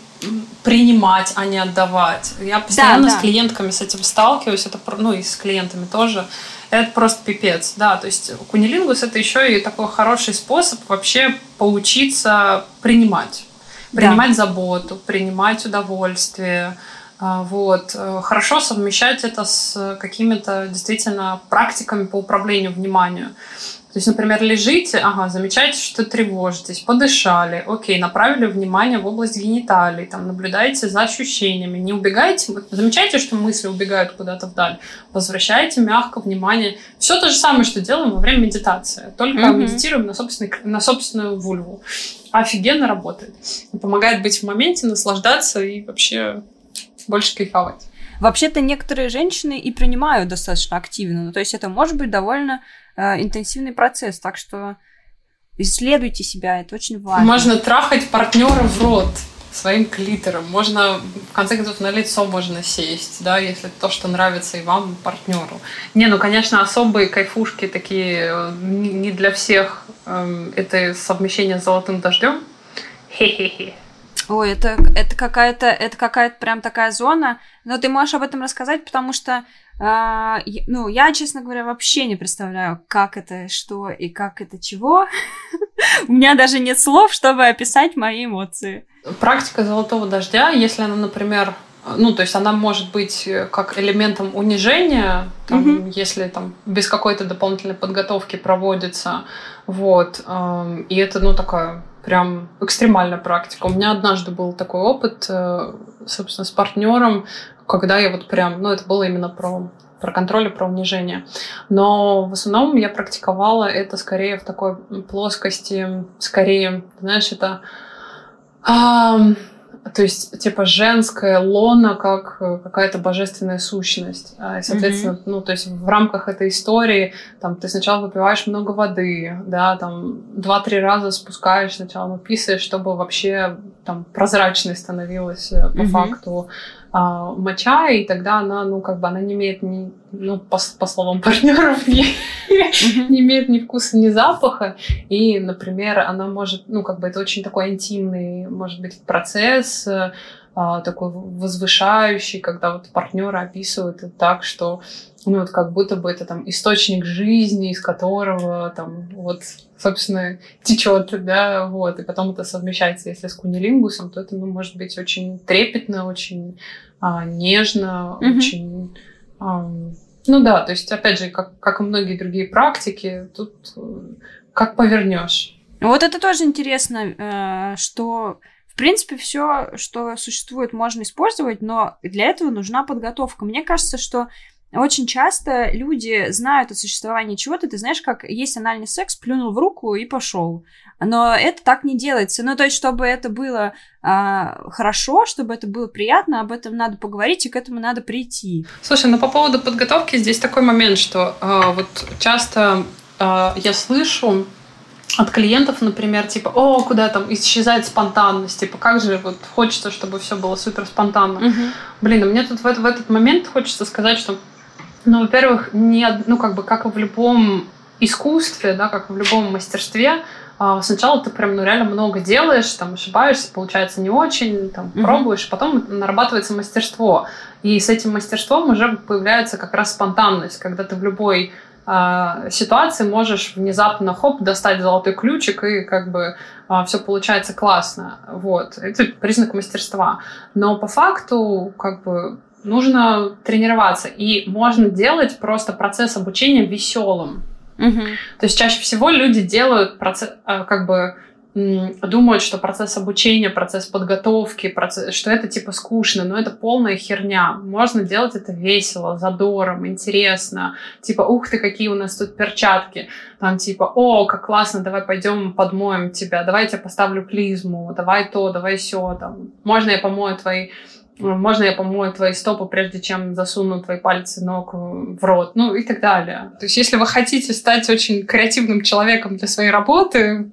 принимать, а не отдавать. Я постоянно да, да. с клиентками с этим сталкиваюсь, это, ну, и с клиентами тоже. Это просто пипец, да, то есть кунилингус это еще и такой хороший способ вообще поучиться принимать принимать да. заботу, принимать удовольствие. А, вот. Э, хорошо совмещать это с какими-то действительно практиками по управлению вниманием. То есть, например, лежите, ага, замечаете, что тревожитесь, подышали, окей, направили внимание в область гениталий, там, наблюдаете за ощущениями, не убегайте, замечаете, что мысли убегают куда-то вдаль, возвращаете мягко внимание. Все то же самое, что делаем во время медитации, только mm-hmm. медитируем на, собственный, на собственную вульву. Офигенно работает. Помогает быть в моменте, наслаждаться и вообще больше кайфовать. Вообще-то некоторые женщины и принимают достаточно активно. Ну, то есть это может быть довольно э, интенсивный процесс. Так что исследуйте себя, это очень важно. Можно трахать партнера в рот своим клитором. Можно, в конце концов, на лицо можно сесть, да, если то, что нравится и вам, и партнеру. Не, ну, конечно, особые кайфушки такие э, не для всех. Эм, это совмещение с золотым дождем. Хе-хе-хе. Ой, это, это какая-то, это какая-то прям такая зона. Но ты можешь об этом рассказать, потому что, э, ну, я, честно говоря, вообще не представляю, как это, что и как это чего. У меня даже нет слов, чтобы описать мои эмоции. Практика золотого дождя, если она, например, ну, то есть она может быть как элементом унижения, там, mm-hmm. если там без какой-то дополнительной подготовки проводится, вот, э, и это, ну, такая прям экстремальная практика. У меня однажды был такой опыт, э, собственно, с партнером, когда я вот прям, ну, это было именно про про контроль и про унижение. Но в основном я практиковала это скорее в такой плоскости, скорее, знаешь, это то есть, типа, женская лона как э, какая-то божественная сущность. А, и, соответственно, mm-hmm. ну, то есть в рамках этой истории, там, ты сначала выпиваешь много воды, да, там, два-три раза спускаешь, сначала написываешь, чтобы вообще там прозрачной становилась э, по mm-hmm. факту моча, и тогда она, ну, как бы, она не имеет ни, ну, по, по словам партнеров, не, не имеет ни вкуса, ни запаха. И, например, она может, ну, как бы, это очень такой интимный, может быть, процесс, а, такой возвышающий, когда вот партнеры описывают это так, что ну, вот как будто бы это там источник жизни, из которого там вот, собственно, течет, да, вот, и потом это совмещается, если с кунилингусом, то это, ну, может быть очень трепетно, очень а, нежно, mm-hmm. очень... А, ну да, то есть, опять же, как, как и многие другие практики, тут э, как повернешь. Вот это тоже интересно, э, что в принципе, все, что существует, можно использовать, но для этого нужна подготовка. Мне кажется, что очень часто люди знают о существовании чего-то, ты знаешь, как есть анальный секс, плюнул в руку и пошел. Но это так не делается. Ну, то есть, чтобы это было а, хорошо, чтобы это было приятно, об этом надо поговорить, и к этому надо прийти. Слушай, ну по поводу подготовки здесь такой момент, что а, вот часто э, я слышу от клиентов, например, типа, о, куда там исчезает спонтанность, типа, как же вот хочется, чтобы все было супер спонтанно. Угу. Блин, а мне тут в, в этот момент хочется сказать, что, ну, во-первых, не, ну, как бы, как и в любом искусстве, да, как в любом мастерстве, а, сначала ты прям ну, реально много делаешь, там ошибаешься, получается не очень, там mm-hmm. пробуешь, потом нарабатывается мастерство. И с этим мастерством уже появляется как раз спонтанность, когда ты в любой э, ситуации можешь внезапно хоп достать золотой ключик и как бы э, а, все получается классно. Вот это признак мастерства. Но по факту как бы нужно тренироваться и можно делать просто процесс обучения веселым. Угу. То есть чаще всего люди делают процесс, э, как бы думают, что процесс обучения, процесс подготовки, процесс, что это типа скучно, но это полная херня. Можно делать это весело, задором, интересно. Типа, ух ты, какие у нас тут перчатки. Там типа, о, как классно, давай пойдем подмоем тебя, давай я тебе поставлю клизму, давай то, давай все. Там. Можно я помою твои можно я помою твои стопы, прежде чем засуну твои пальцы ног в рот, ну и так далее. То есть, если вы хотите стать очень креативным человеком для своей работы,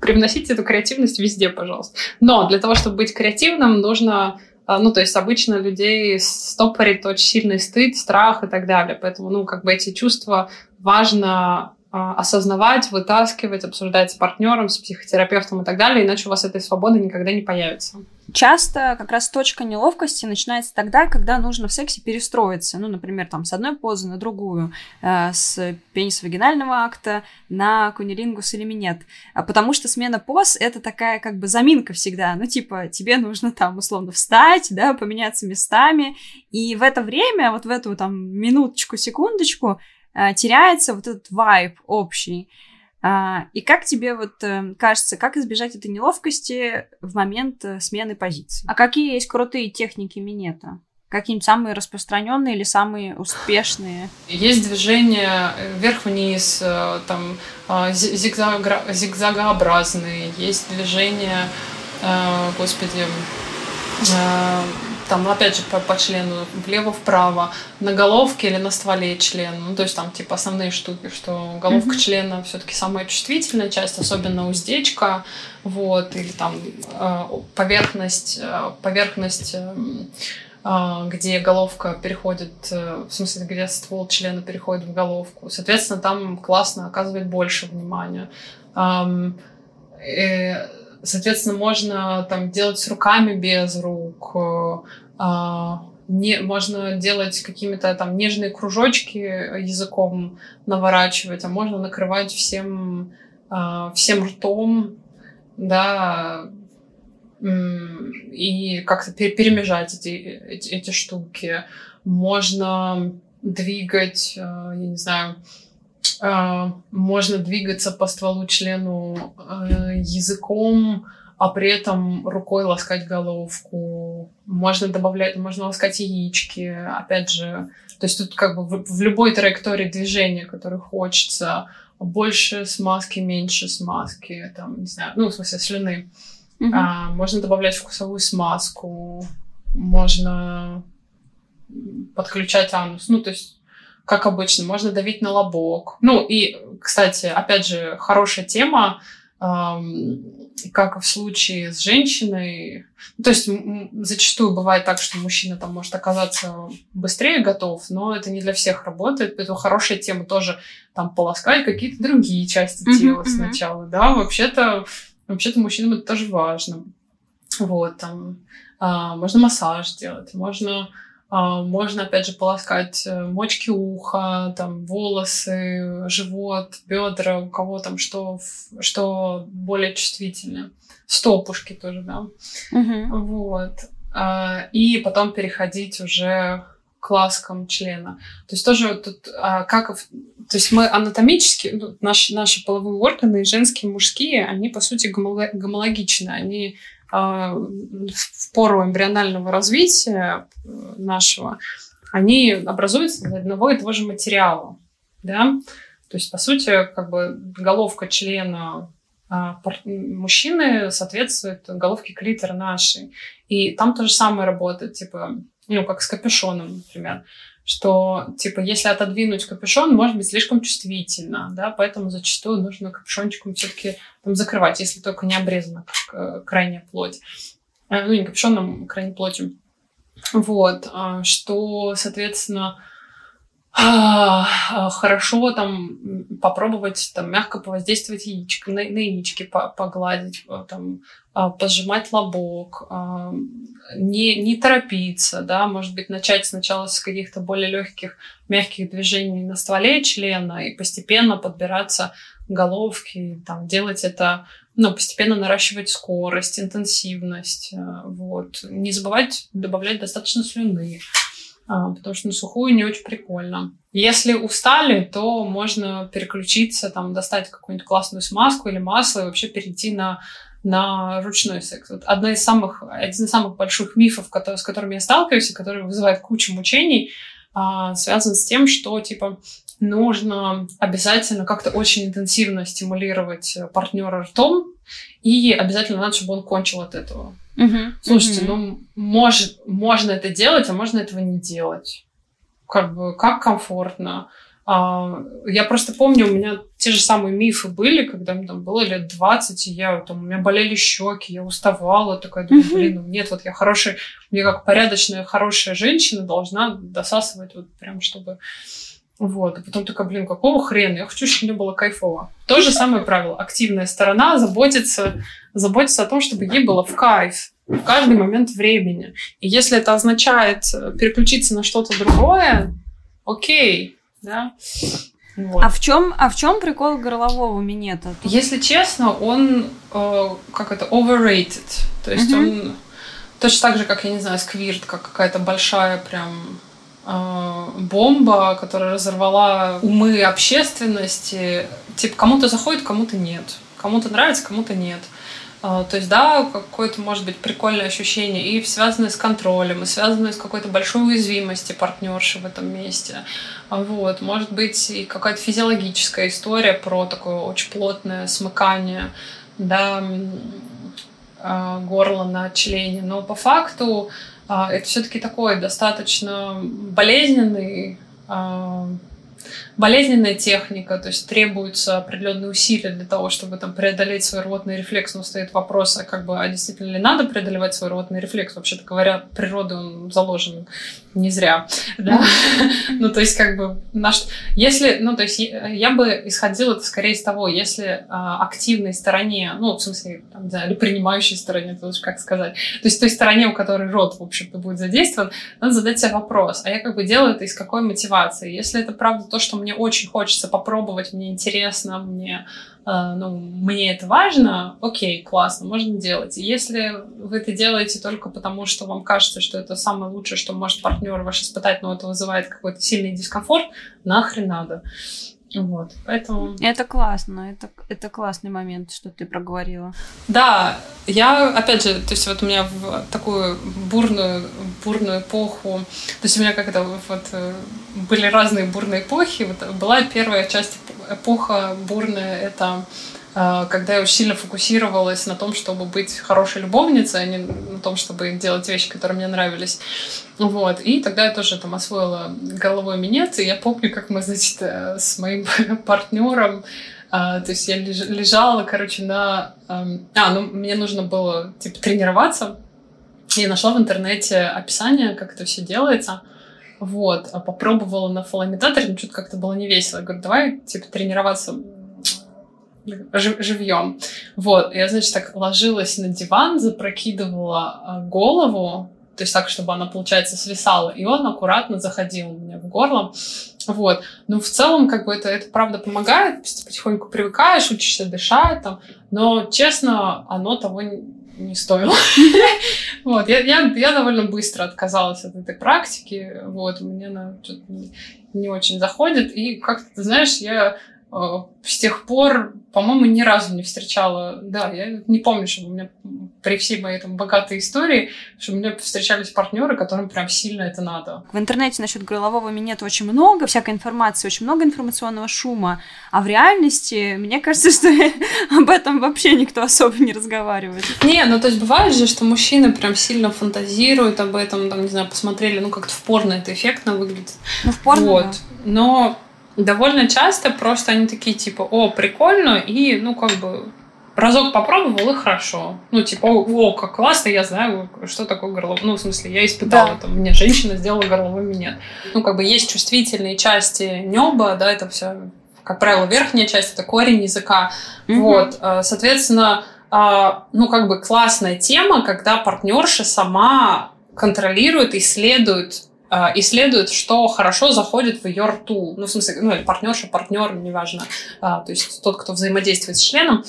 привносите эту креативность везде, пожалуйста. Но для того, чтобы быть креативным, нужно а, ну, то есть обычно людей стопорит очень сильный стыд, страх и так далее. Поэтому, ну, как бы эти чувства важно а, осознавать, вытаскивать, обсуждать с партнером, с психотерапевтом и так далее, иначе у вас этой свободы никогда не появится. Часто как раз точка неловкости начинается тогда, когда нужно в сексе перестроиться. Ну, например, там с одной позы на другую, э, с пенис-вагинального акта на кунилингус или минет. А потому что смена поз — это такая как бы заминка всегда. Ну, типа, тебе нужно там условно встать, да, поменяться местами. И в это время, вот в эту там минуточку, секундочку, Э, теряется вот этот вайб общий. А, и как тебе вот э, кажется, как избежать этой неловкости в момент э, смены позиции? А какие есть крутые техники минета? Какие-нибудь самые распространенные или самые успешные? Есть движения вверх-вниз, там зигзагообразные, есть движения, господи, там, опять же, по, по члену влево-вправо, на головке или на стволе члена. Ну, то есть там, типа, основные штуки, что головка mm-hmm. члена все-таки самая чувствительная часть, особенно уздечка, вот, или там э, поверхность, э, поверхность э, где головка переходит, в смысле, где ствол члена переходит в головку. Соответственно, там классно оказывает больше внимания. Соответственно, можно там делать с руками без рук, э, а, не, можно делать какими-то там нежные кружочки языком наворачивать, а можно накрывать всем, а, всем ртом, да, и как-то перемежать эти, эти, эти штуки. Можно двигать, э, я не знаю, можно двигаться по стволу члену э, языком, а при этом рукой ласкать головку. Можно добавлять, можно ласкать яички, опять же. То есть тут как бы в, в любой траектории движения, который хочется, больше смазки, меньше смазки, там, не знаю, ну, в смысле, слюны. Mm-hmm. А, можно добавлять вкусовую смазку, можно подключать анус. Ну, то есть как обычно, можно давить на лобок. Ну и, кстати, опять же, хорошая тема, как в случае с женщиной. То есть зачастую бывает так, что мужчина там может оказаться быстрее готов, но это не для всех работает. Поэтому хорошая тема тоже там полоскать какие-то другие части mm-hmm, тела mm-hmm. сначала. Да, вообще-то, вообще-то мужчинам это тоже важно. Вот, там, э, можно массаж делать, можно а, можно, опять же, полоскать э, мочки уха, там, волосы, живот, бедра, у кого там что, что более чувствительно. Стопушки тоже, да. Угу. Вот. А, и потом переходить уже к ласкам члена. То есть тоже тут а, как... То есть мы анатомически, ну, наши, наши половые органы, женские, мужские, они, по сути, гомологичны. Они а, в пору эмбрионального развития э, нашего, они образуются из одного и того же материала. Да? То есть, по сути, как бы головка члена а, мужчины соответствует головке клитора нашей. И там то же самое работает, типа, ну, как с капюшоном, например. что, типа, если отодвинуть капюшон, может быть слишком чувствительно, да, поэтому зачастую нужно капюшончиком все-таки там закрывать, если только не обрезана э, крайняя плоть. Э, ну, не капюшоном, а крайней плотью. Вот, а, что, соответственно, хорошо там попробовать там мягко повоздействовать яичко, на, на яички погладить, э, там, а, пожимать лобок, не, не торопиться, да, может быть, начать сначала с каких-то более легких, мягких движений на стволе члена и постепенно подбираться к головке, там, делать это, ну, постепенно наращивать скорость, интенсивность, э, вот. Не забывать добавлять достаточно слюны, а, потому что на сухую не очень прикольно. Если устали, то можно переключиться, там, достать какую-нибудь классную смазку или масло и вообще перейти на на ручной секс. Вот одна из самых, один из самых больших мифов, с которыми я сталкиваюсь, и который вызывает кучу мучений, а, связан с тем, что, типа, нужно обязательно как-то очень интенсивно стимулировать партнера ртом, и обязательно надо, чтобы он кончил от этого. Угу, Слушайте, угу. ну, может, можно это делать, а можно этого не делать. Как бы, как комфортно. А, я просто помню, у меня те же самые мифы были, когда мне там было лет 20, и я, там, у меня болели щеки, я уставала, такая, думаю, блин, ну нет, вот я хорошая, мне как порядочная, хорошая женщина должна досасывать вот прям, чтобы... Вот, и потом такая, блин, какого хрена? Я хочу, чтобы мне было кайфово. То же самое правило. Активная сторона заботится, заботится о том, чтобы ей было в кайф в каждый момент времени. И если это означает э, переключиться на что-то другое, окей, да. Вот. А в чем, а в чем прикол горлового минета? Если честно, он э, как это overrated, то есть угу. он точно так же, как я не знаю, сквирт, как какая-то большая прям бомба, которая разорвала умы общественности. Типа кому-то заходит, кому-то нет. Кому-то нравится, кому-то нет. А, то есть, да, какое-то, может быть, прикольное ощущение и связанное с контролем, и связанное с какой-то большой уязвимостью партнерши в этом месте. А, вот, может быть, и какая-то физиологическая история про такое очень плотное смыкание, да, а, горла на члене. Но по факту это все-таки такой достаточно болезненный болезненная техника, то есть требуются определенные усилия для того, чтобы там преодолеть свой рвотный рефлекс, но стоит вопрос, а как бы, а действительно ли надо преодолевать свой рвотный рефлекс? Вообще-то говоря, природой он заложен не зря, да? Ну, то есть, как бы, наш... если, ну, то есть, я бы исходила это скорее из того, если а, активной стороне, ну, в смысле, там, не знаю, или принимающей стороне, то лучше как сказать, то есть той стороне, у которой рот, в общем-то, будет задействован, надо задать себе вопрос, а я как бы делаю это из какой мотивации? Если это правда то, что мне очень хочется попробовать, мне интересно, мне а, ну, мне это важно, окей, классно, можно делать. Если вы это делаете только потому, что вам кажется, что это самое лучшее, что может партнер ваш испытать, но это вызывает какой-то сильный дискомфорт, нахрен надо. Вот, поэтому... Это классно, это, это классный момент, что ты проговорила. Да, я, опять же, то есть вот у меня в такую бурную, бурную эпоху, то есть у меня как-то вот э, были разные бурные эпохи, вот была первая часть эпоха бурная, это когда я очень сильно фокусировалась на том, чтобы быть хорошей любовницей, а не на том, чтобы делать вещи, которые мне нравились. Вот. И тогда я тоже там освоила горловой минет, и я помню, как мы, значит, э, с моим партнером а, то есть я лежала, короче, на... Эм, а, ну, мне нужно было, типа, тренироваться. Я нашла в интернете описание, как это все делается. Вот. А попробовала на фалоимитаторе, но что-то как-то было не весело. Я говорю, давай, типа, тренироваться живьем. Вот. Я, значит, так ложилась на диван, запрокидывала а, голову, то есть так, чтобы она, получается, свисала, и он аккуратно заходил меня в горло. Вот. Но в целом, как бы это, это правда помогает, потихоньку привыкаешь, учишься дышать там, но, честно, оно того не, стоило. Вот, я, я, я довольно быстро отказалась от этой практики, вот, мне она не очень заходит, и как-то, знаешь, я с тех пор, по-моему, ни разу не встречала. Да, я не помню, что у меня при всей моей там богатой истории, что у меня встречались партнеры, которым прям сильно это надо. В интернете насчет горлового минета очень много всякой информации, очень много информационного шума, а в реальности, мне кажется, что об этом вообще никто особо не разговаривает. Не, ну то есть бывает же, что мужчины прям сильно фантазируют об этом, там, не знаю, посмотрели, ну как-то в порно это эффектно выглядит. Ну в порно, Вот. Да. Но довольно часто просто они такие типа, о, прикольно, и, ну, как бы, разок попробовал, и хорошо. Ну, типа, о, как классно, я знаю, что такое горло. Ну, в смысле, я испытала, да. там, мне женщина сделала горловой минет. Ну, как бы, есть чувствительные части неба, да, это все, как правило, верхняя часть, это корень языка. Mm-hmm. Вот, э, соответственно, а, ну, как бы, классная тема, когда партнерша сама контролирует, исследует исследует, что хорошо заходит в ее рту. Ну, в смысле, ну, или партнерша, партнер, неважно. А, то есть тот, кто взаимодействует с членом.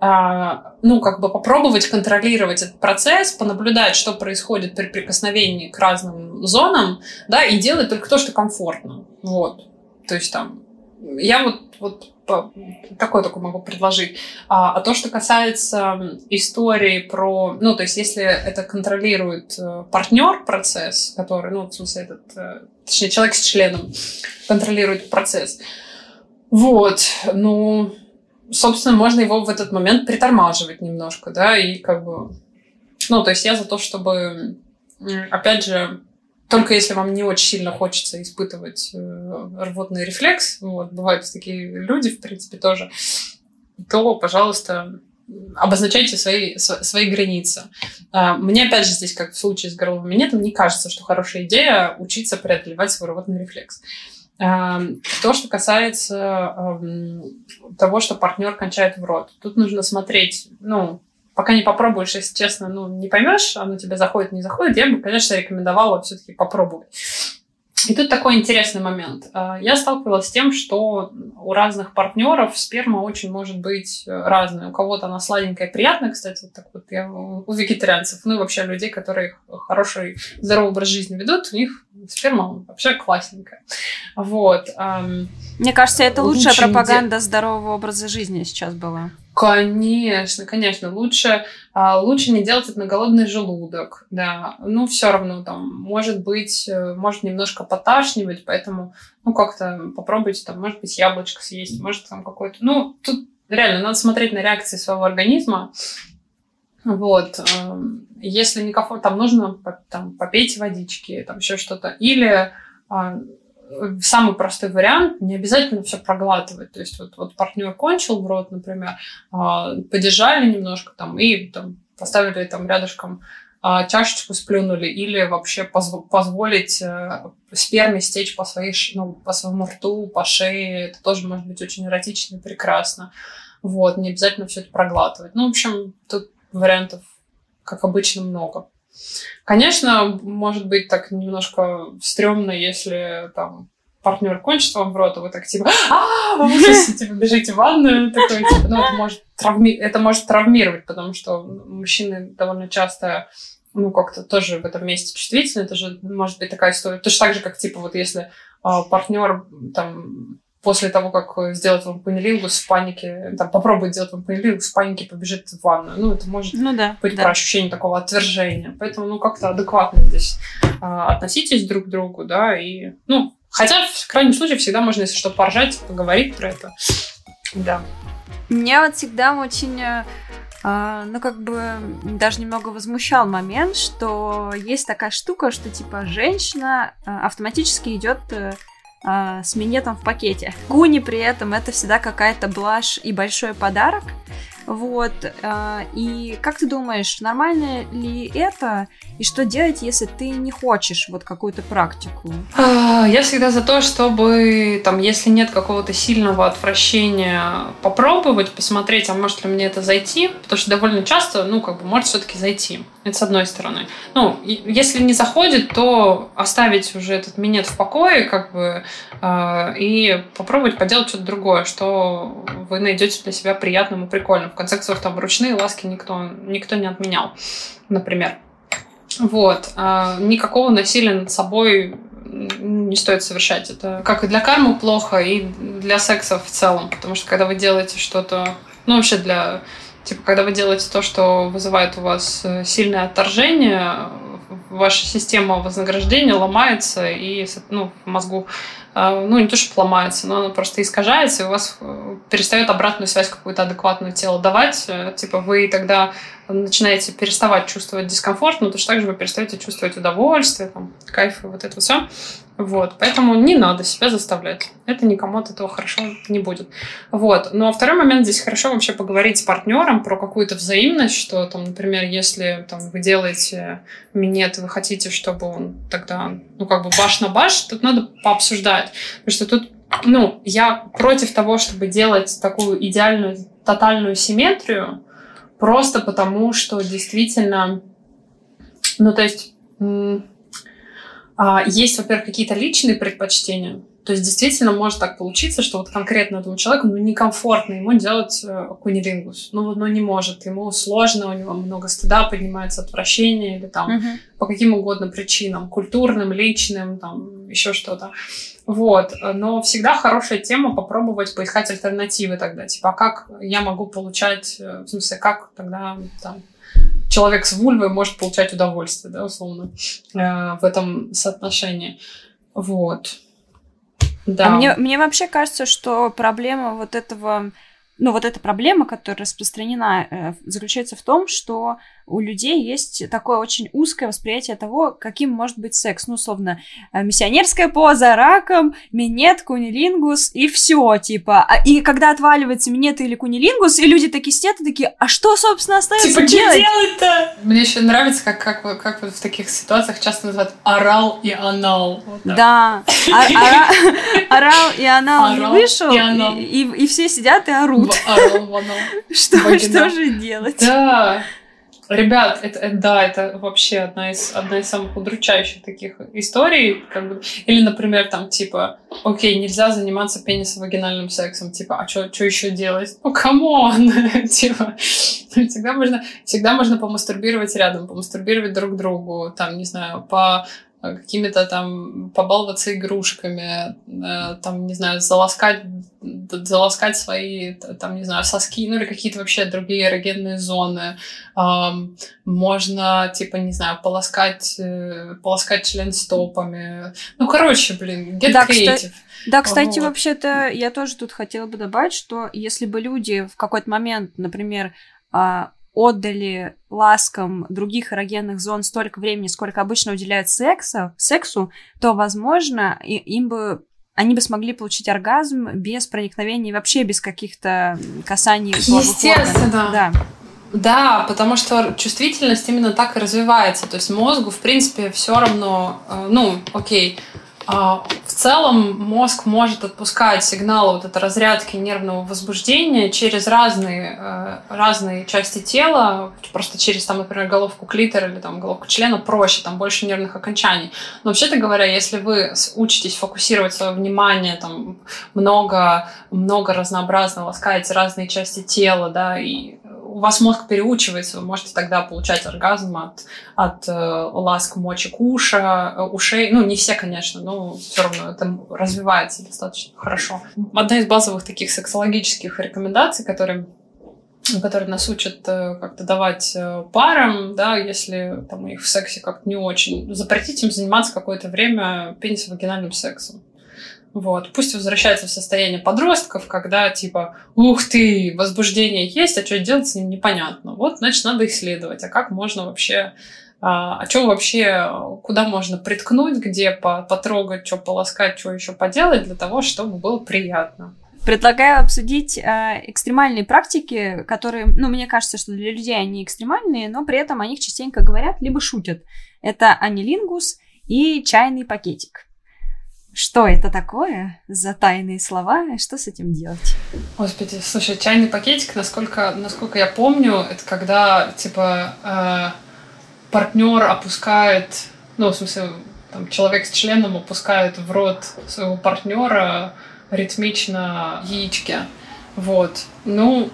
А, ну, как бы попробовать контролировать этот процесс, понаблюдать, что происходит при прикосновении к разным зонам, да, и делать только то, что комфортно. Вот. То есть там я вот, вот такое только могу предложить. А, а то, что касается истории про... Ну, то есть, если это контролирует э, партнер процесс, который, ну, в смысле, этот, э, точнее, человек с членом контролирует процесс, вот, ну, собственно, можно его в этот момент притормаживать немножко, да, и как бы... Ну, то есть я за то, чтобы, опять же, только если вам не очень сильно хочется испытывать э, рвотный рефлекс, вот, бывают такие люди, в принципе, тоже, то, пожалуйста, обозначайте свои, свои границы. А, мне, опять же, здесь, как в случае с горловым минетом, не кажется, что хорошая идея учиться преодолевать свой рвотный рефлекс. А, то, что касается того, что партнер кончает в рот, тут нужно смотреть, ну, пока не попробуешь, если честно, ну, не поймешь, оно тебе заходит, не заходит, я бы, конечно, рекомендовала все-таки попробовать. И тут такой интересный момент. А, я сталкивалась с тем, что у разных партнеров сперма очень может быть э, разная. У кого-то она сладенькая и приятная, кстати, вот так вот я у вегетарианцев, ну и вообще людей, которые хороший здоровый образ жизни ведут, у них сперма вообще классненькая. Вот. Мне кажется, это лучшая пропаганда здорового образа жизни сейчас была. Конечно, конечно. Лучше, а, лучше не делать это на голодный желудок, да. Ну, все равно там, может быть, э, может немножко поташнивать, поэтому, ну, как-то попробуйте там, может быть, яблочко съесть, может там какой-то... Ну, тут реально надо смотреть на реакции своего организма. Вот. Эм, если некомфортно, там нужно там, попейте водички, там еще что-то. Или а, самый простой вариант, не обязательно все проглатывать. То есть вот, вот партнер кончил в рот, например, а, подержали немножко там и там, поставили там рядышком а, чашечку сплюнули или вообще позв- позволить э, сперме стечь по, своей, ну, по своему рту, по шее. Это тоже может быть очень эротично и прекрасно. Вот, не обязательно все это проглатывать. Ну, в общем, тут вариантов, как обычно, много. Конечно, может быть так немножко стрёмно, если там партнер кончит вам в рот, а вы так типа, а, вы ужасе, типа, бежите в ванную, такой, типа, ну, это может, травми... это может травмировать, потому что мужчины довольно часто ну, как-то тоже в этом месте чувствительны, это же может быть такая история. Точно так же, как, типа, вот если а, партнер там после того, как сделать вам панилингус в панике, там, попробует сделать вам панилингус в панике, побежит в ванную. Ну, это может ну, да, быть да. про ощущение такого отвержения. Поэтому, ну, как-то адекватно здесь а, относитесь друг к другу, да, и, ну, хотя, в крайнем случае, всегда можно, если что, поржать, поговорить про это. Да. Меня вот всегда очень а, ну, как бы даже немного возмущал момент, что есть такая штука, что типа женщина а, автоматически идет э, с минетом в пакете. Гуни при этом это всегда какая-то блажь и большой подарок. Вот. Э, и как ты думаешь, нормально ли это? И что делать, если ты не хочешь вот какую-то практику? А, я всегда за то, чтобы, там, если нет какого-то сильного отвращения, попробовать, посмотреть, а может ли мне это зайти, потому что довольно часто, ну, как бы, может все-таки зайти. Это с одной стороны. Ну, если не заходит, то оставить уже этот минет в покое, как бы, э, и попробовать поделать что-то другое, что вы найдете для себя приятным и прикольным. В конце концов, там ручные ласки никто, никто не отменял, например. Вот. Э, никакого насилия над собой не стоит совершать. Это как и для кармы плохо, и для секса в целом. Потому что когда вы делаете что-то, ну вообще для Типа, когда вы делаете то, что вызывает у вас э, сильное отторжение, ваша система вознаграждения ломается, и ну, в мозгу а, ну, не то, что ломается, но оно просто искажается, и у вас э, перестает обратную связь какую-то адекватную тело давать. Э, типа вы тогда начинаете переставать чувствовать дискомфорт, но точно так же вы перестаете чувствовать удовольствие, там, кайф и вот это все. Вот, поэтому не надо себя заставлять. Это никому от этого хорошо не будет. Вот. Но второй момент здесь хорошо вообще поговорить с партнером про какую-то взаимность, что там, например, если там, вы делаете минет, вы хотите, чтобы он тогда, ну, как бы баш на баш, тут надо пообсуждать. Потому что тут, ну, я против того, чтобы делать такую идеальную, тотальную симметрию, просто потому что действительно, ну, то есть а, есть, во-первых, какие-то личные предпочтения. То есть действительно может так получиться, что вот конкретно этому человеку ну, некомфортно ему делать э, кунилингус. Ну, ну, не может. Ему сложно, у него много стыда, поднимается отвращение или там uh-huh. по каким угодно причинам, культурным, личным, там еще что-то. Вот. Но всегда хорошая тема попробовать поискать альтернативы тогда. Типа, а как я могу получать, э, в смысле, как тогда там человек с вульвой может получать удовольствие, да, условно, э, в этом соотношении. Вот. Да. А мне, мне вообще кажется, что проблема вот этого ну, вот эта проблема, которая распространена, э, заключается в том, что у людей есть такое очень узкое восприятие того, каким может быть секс. Ну, условно, э, миссионерская поза, раком, минет, кунилингус и все, типа. А, и когда отваливается минет или кунилингус, и люди такие сидят и такие, а что, собственно, остается типа, делать? Типа, делать-то? Мне еще нравится, как, как, как вот в таких ситуациях часто называют орал и анал. Вот да, орал и анал не вышел, и все сидят и орут. Что, что же делать? Да. Ребят, это, это да, это вообще одна из одна из самых удручающих таких историй, как бы, или, например, там типа, окей, нельзя заниматься пенисовагинальным сексом, типа, а что еще делать? Ну, come on, типа, всегда можно, всегда можно помастурбировать рядом, помастурбировать друг другу, там, не знаю, по какими-то там побаловаться игрушками, э, там, не знаю, заласкать, заласкать свои, там, не знаю, соски, ну или какие-то вообще другие эрогенные зоны. Можно, типа, не знаю, поласкать, э, поласкать член стопами. Ну, короче, блин, get да, creative. Кстати... Да, кстати, вот. вообще-то я тоже тут хотела бы добавить, что если бы люди в какой-то момент, например, а, отдали ласкам других эрогенных зон столько времени, сколько обычно уделяют секса, сексу, то, возможно, им бы они бы смогли получить оргазм без проникновений, вообще без каких-то касаний. Естественно. Да. Да, потому что чувствительность именно так и развивается. То есть мозгу, в принципе, все равно, э, ну, окей, а, в целом мозг может отпускать сигналы вот этой разрядки нервного возбуждения через разные, э, разные части тела, просто через, там, например, головку клитора или там, головку члена проще, там больше нервных окончаний. Но вообще-то говоря, если вы учитесь фокусировать свое внимание, там, много, много разнообразно ласкаете разные части тела, да, и у вас мозг переучивается, вы можете тогда получать оргазм от, от э, ласк мочек уша, э, ушей. Ну, не все, конечно, но все равно это развивается достаточно хорошо. Одна из базовых таких сексологических рекомендаций, которые которые нас учат э, как-то давать э, парам, да, если там у них в сексе как-то не очень, запретить им заниматься какое-то время пенисовагинальным сексом. Вот. Пусть возвращается в состояние подростков, когда типа, ух ты, возбуждение есть, а что делать с ним непонятно. Вот, значит, надо исследовать, а как можно вообще, а, о чем вообще, куда можно приткнуть, где потрогать, что полоскать, что еще поделать для того, чтобы было приятно. Предлагаю обсудить э, экстремальные практики, которые, ну, мне кажется, что для людей они экстремальные, но при этом о них частенько говорят, либо шутят. Это анилингус и чайный пакетик. Что это такое за тайные слова и что с этим делать? Господи, слушай, чайный пакетик, насколько, насколько я помню, это когда, типа, э, партнер опускает, ну, в смысле, там, человек с членом опускает в рот своего партнера ритмично яички. Вот. Ну,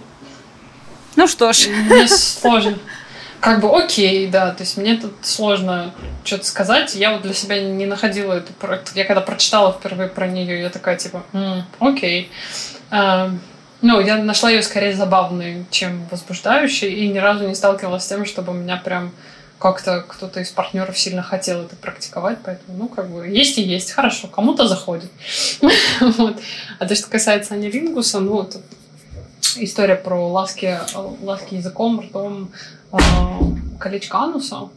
ну что ж. Мне сложно. Как бы окей, да, то есть мне тут сложно что-то сказать. Я вот для себя не находила эту проект. Я когда прочитала впервые про нее, я такая типа, М, окей. А, ну, я нашла ее скорее забавной, чем возбуждающей, и ни разу не сталкивалась с тем, чтобы у меня прям как-то кто-то из партнеров сильно хотел это практиковать, поэтому, ну, как бы, есть и есть, хорошо, кому-то заходит. вот. А то, что касается анилингуса, ну, это история про ласки, ласки языком, ртом, колечко ануса,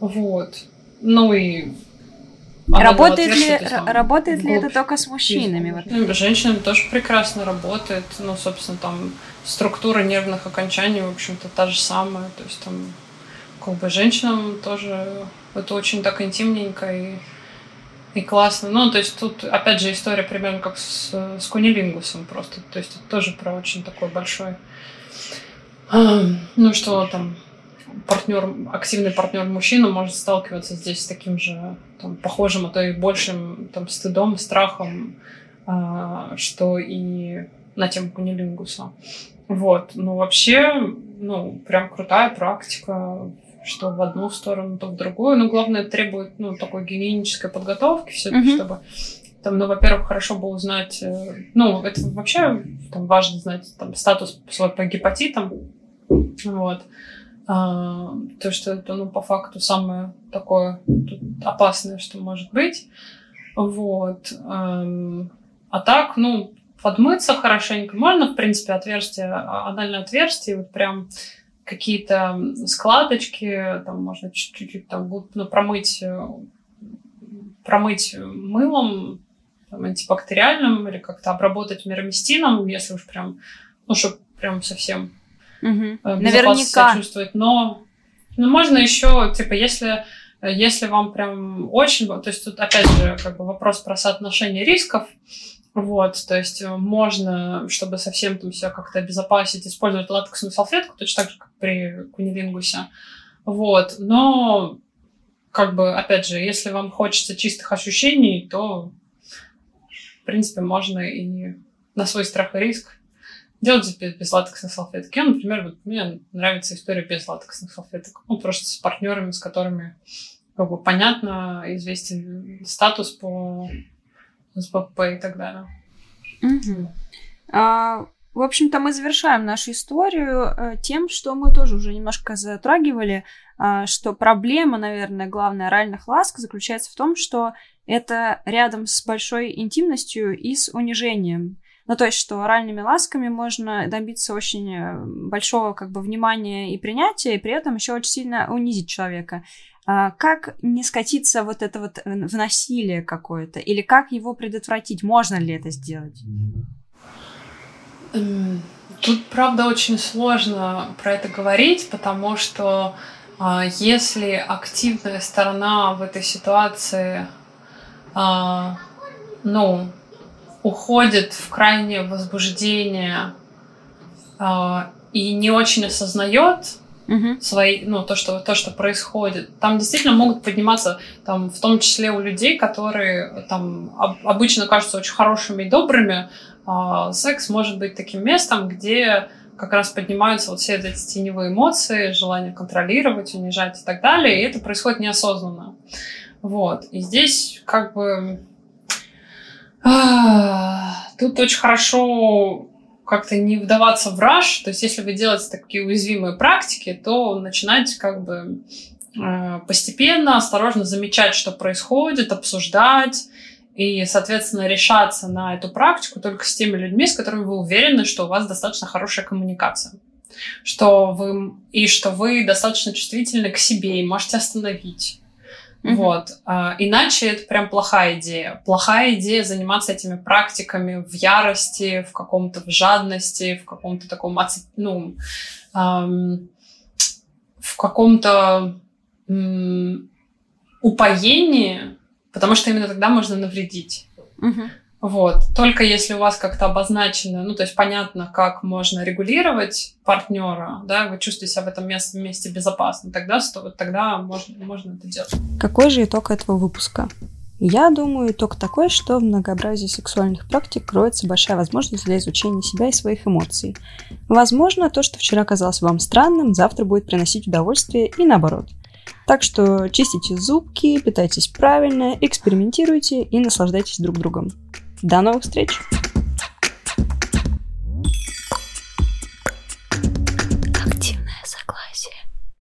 вот. Ну и Работает ли, работает ли это только с мужчинами? Вот? Женщинам тоже прекрасно работает. Ну, собственно, там структура нервных окончаний, в общем-то, та же самая. То есть там как бы женщинам тоже это очень так интимненько и, и классно. Ну, то есть тут, опять же, история примерно как с, с кунилингусом просто. То есть это тоже про очень такой большой... Ну, что там партнер, активный партнер мужчина может сталкиваться здесь с таким же там, похожим, а то и большим там, стыдом, страхом, а, что и на тему кунилингуса. Вот. Ну, вообще, ну, прям крутая практика, что в одну сторону, то в другую. Но главное, требует, ну, такой гигиенической подготовки все-таки, mm-hmm. чтобы там, ну, во-первых, хорошо было узнать, э, ну, это вообще там важно знать там статус свой по гепатитам, вот. А, то, что это, ну, по факту самое такое опасное, что может быть. Вот. А так, ну, подмыться хорошенько. Можно, в принципе, отверстие, а, анальное отверстие, вот прям какие-то складочки, там можно чуть-чуть там ну, промыть, э, промыть мылом там, антибактериальным или как-то обработать мироместином, если уж прям, ну, чтобы прям совсем Угу. Наверняка. чувствовать. Но ну, можно еще, типа, если, если вам прям очень... То есть тут, опять же, как бы вопрос про соотношение рисков. Вот, то есть э, можно, чтобы совсем там себя как-то обезопасить, использовать латексную салфетку, точно так же, как при кунилингусе. Вот, но как бы, опять же, если вам хочется чистых ощущений, то, в принципе, можно и на свой страх и риск делать без, без латексных салфеток. Я, например, вот мне нравится история без латексных салфеток. Ну, просто с партнерами, с которыми как бы понятно, известен статус по СПП и так далее. Угу. А, в общем-то, мы завершаем нашу историю э, тем, что мы тоже уже немножко затрагивали, а, что проблема, наверное, главная оральных ласк заключается в том, что это рядом с большой интимностью и с унижением. Ну, то есть, что оральными ласками можно добиться очень э, большого как бы внимания и принятия, и при этом еще очень сильно унизить человека. А как не скатиться вот это вот в насилие какое-то? Или как его предотвратить? Можно ли это сделать? Эм, тут, правда, очень сложно про это говорить, потому что а, если активная сторона в этой ситуации, а, ну, уходит в крайнее возбуждение э, и не очень осознает угу. свои, ну, то, что, то, что происходит. Там действительно могут подниматься, там, в том числе у людей, которые там об, обычно кажутся очень хорошими и добрыми, э, секс может быть таким местом, где как раз поднимаются вот все эти теневые эмоции, желание контролировать, унижать и так далее, и это происходит неосознанно. Вот. И здесь как бы Тут очень хорошо как-то не вдаваться в раш. То есть, если вы делаете такие уязвимые практики, то начинать как бы э, постепенно, осторожно замечать, что происходит, обсуждать и, соответственно, решаться на эту практику только с теми людьми, с которыми вы уверены, что у вас достаточно хорошая коммуникация. Что вы, и что вы достаточно чувствительны к себе и можете остановить Mm-hmm. Вот. А, иначе это прям плохая идея. Плохая идея заниматься этими практиками в ярости, в каком-то в жадности, в каком-то таком, ну, эм, в каком-то эм, упоении, потому что именно тогда можно навредить. Mm-hmm. Вот. Только если у вас как-то обозначено, ну, то есть понятно, как можно регулировать партнера, да, вы чувствуете себя в этом месте, месте безопасно, тогда, тогда можно, можно это делать. Какой же итог этого выпуска? Я думаю, итог такой, что в многообразии сексуальных практик кроется большая возможность для изучения себя и своих эмоций. Возможно, то, что вчера казалось вам странным, завтра будет приносить удовольствие и наоборот. Так что чистите зубки, питайтесь правильно, экспериментируйте и наслаждайтесь друг другом. До новых встреч!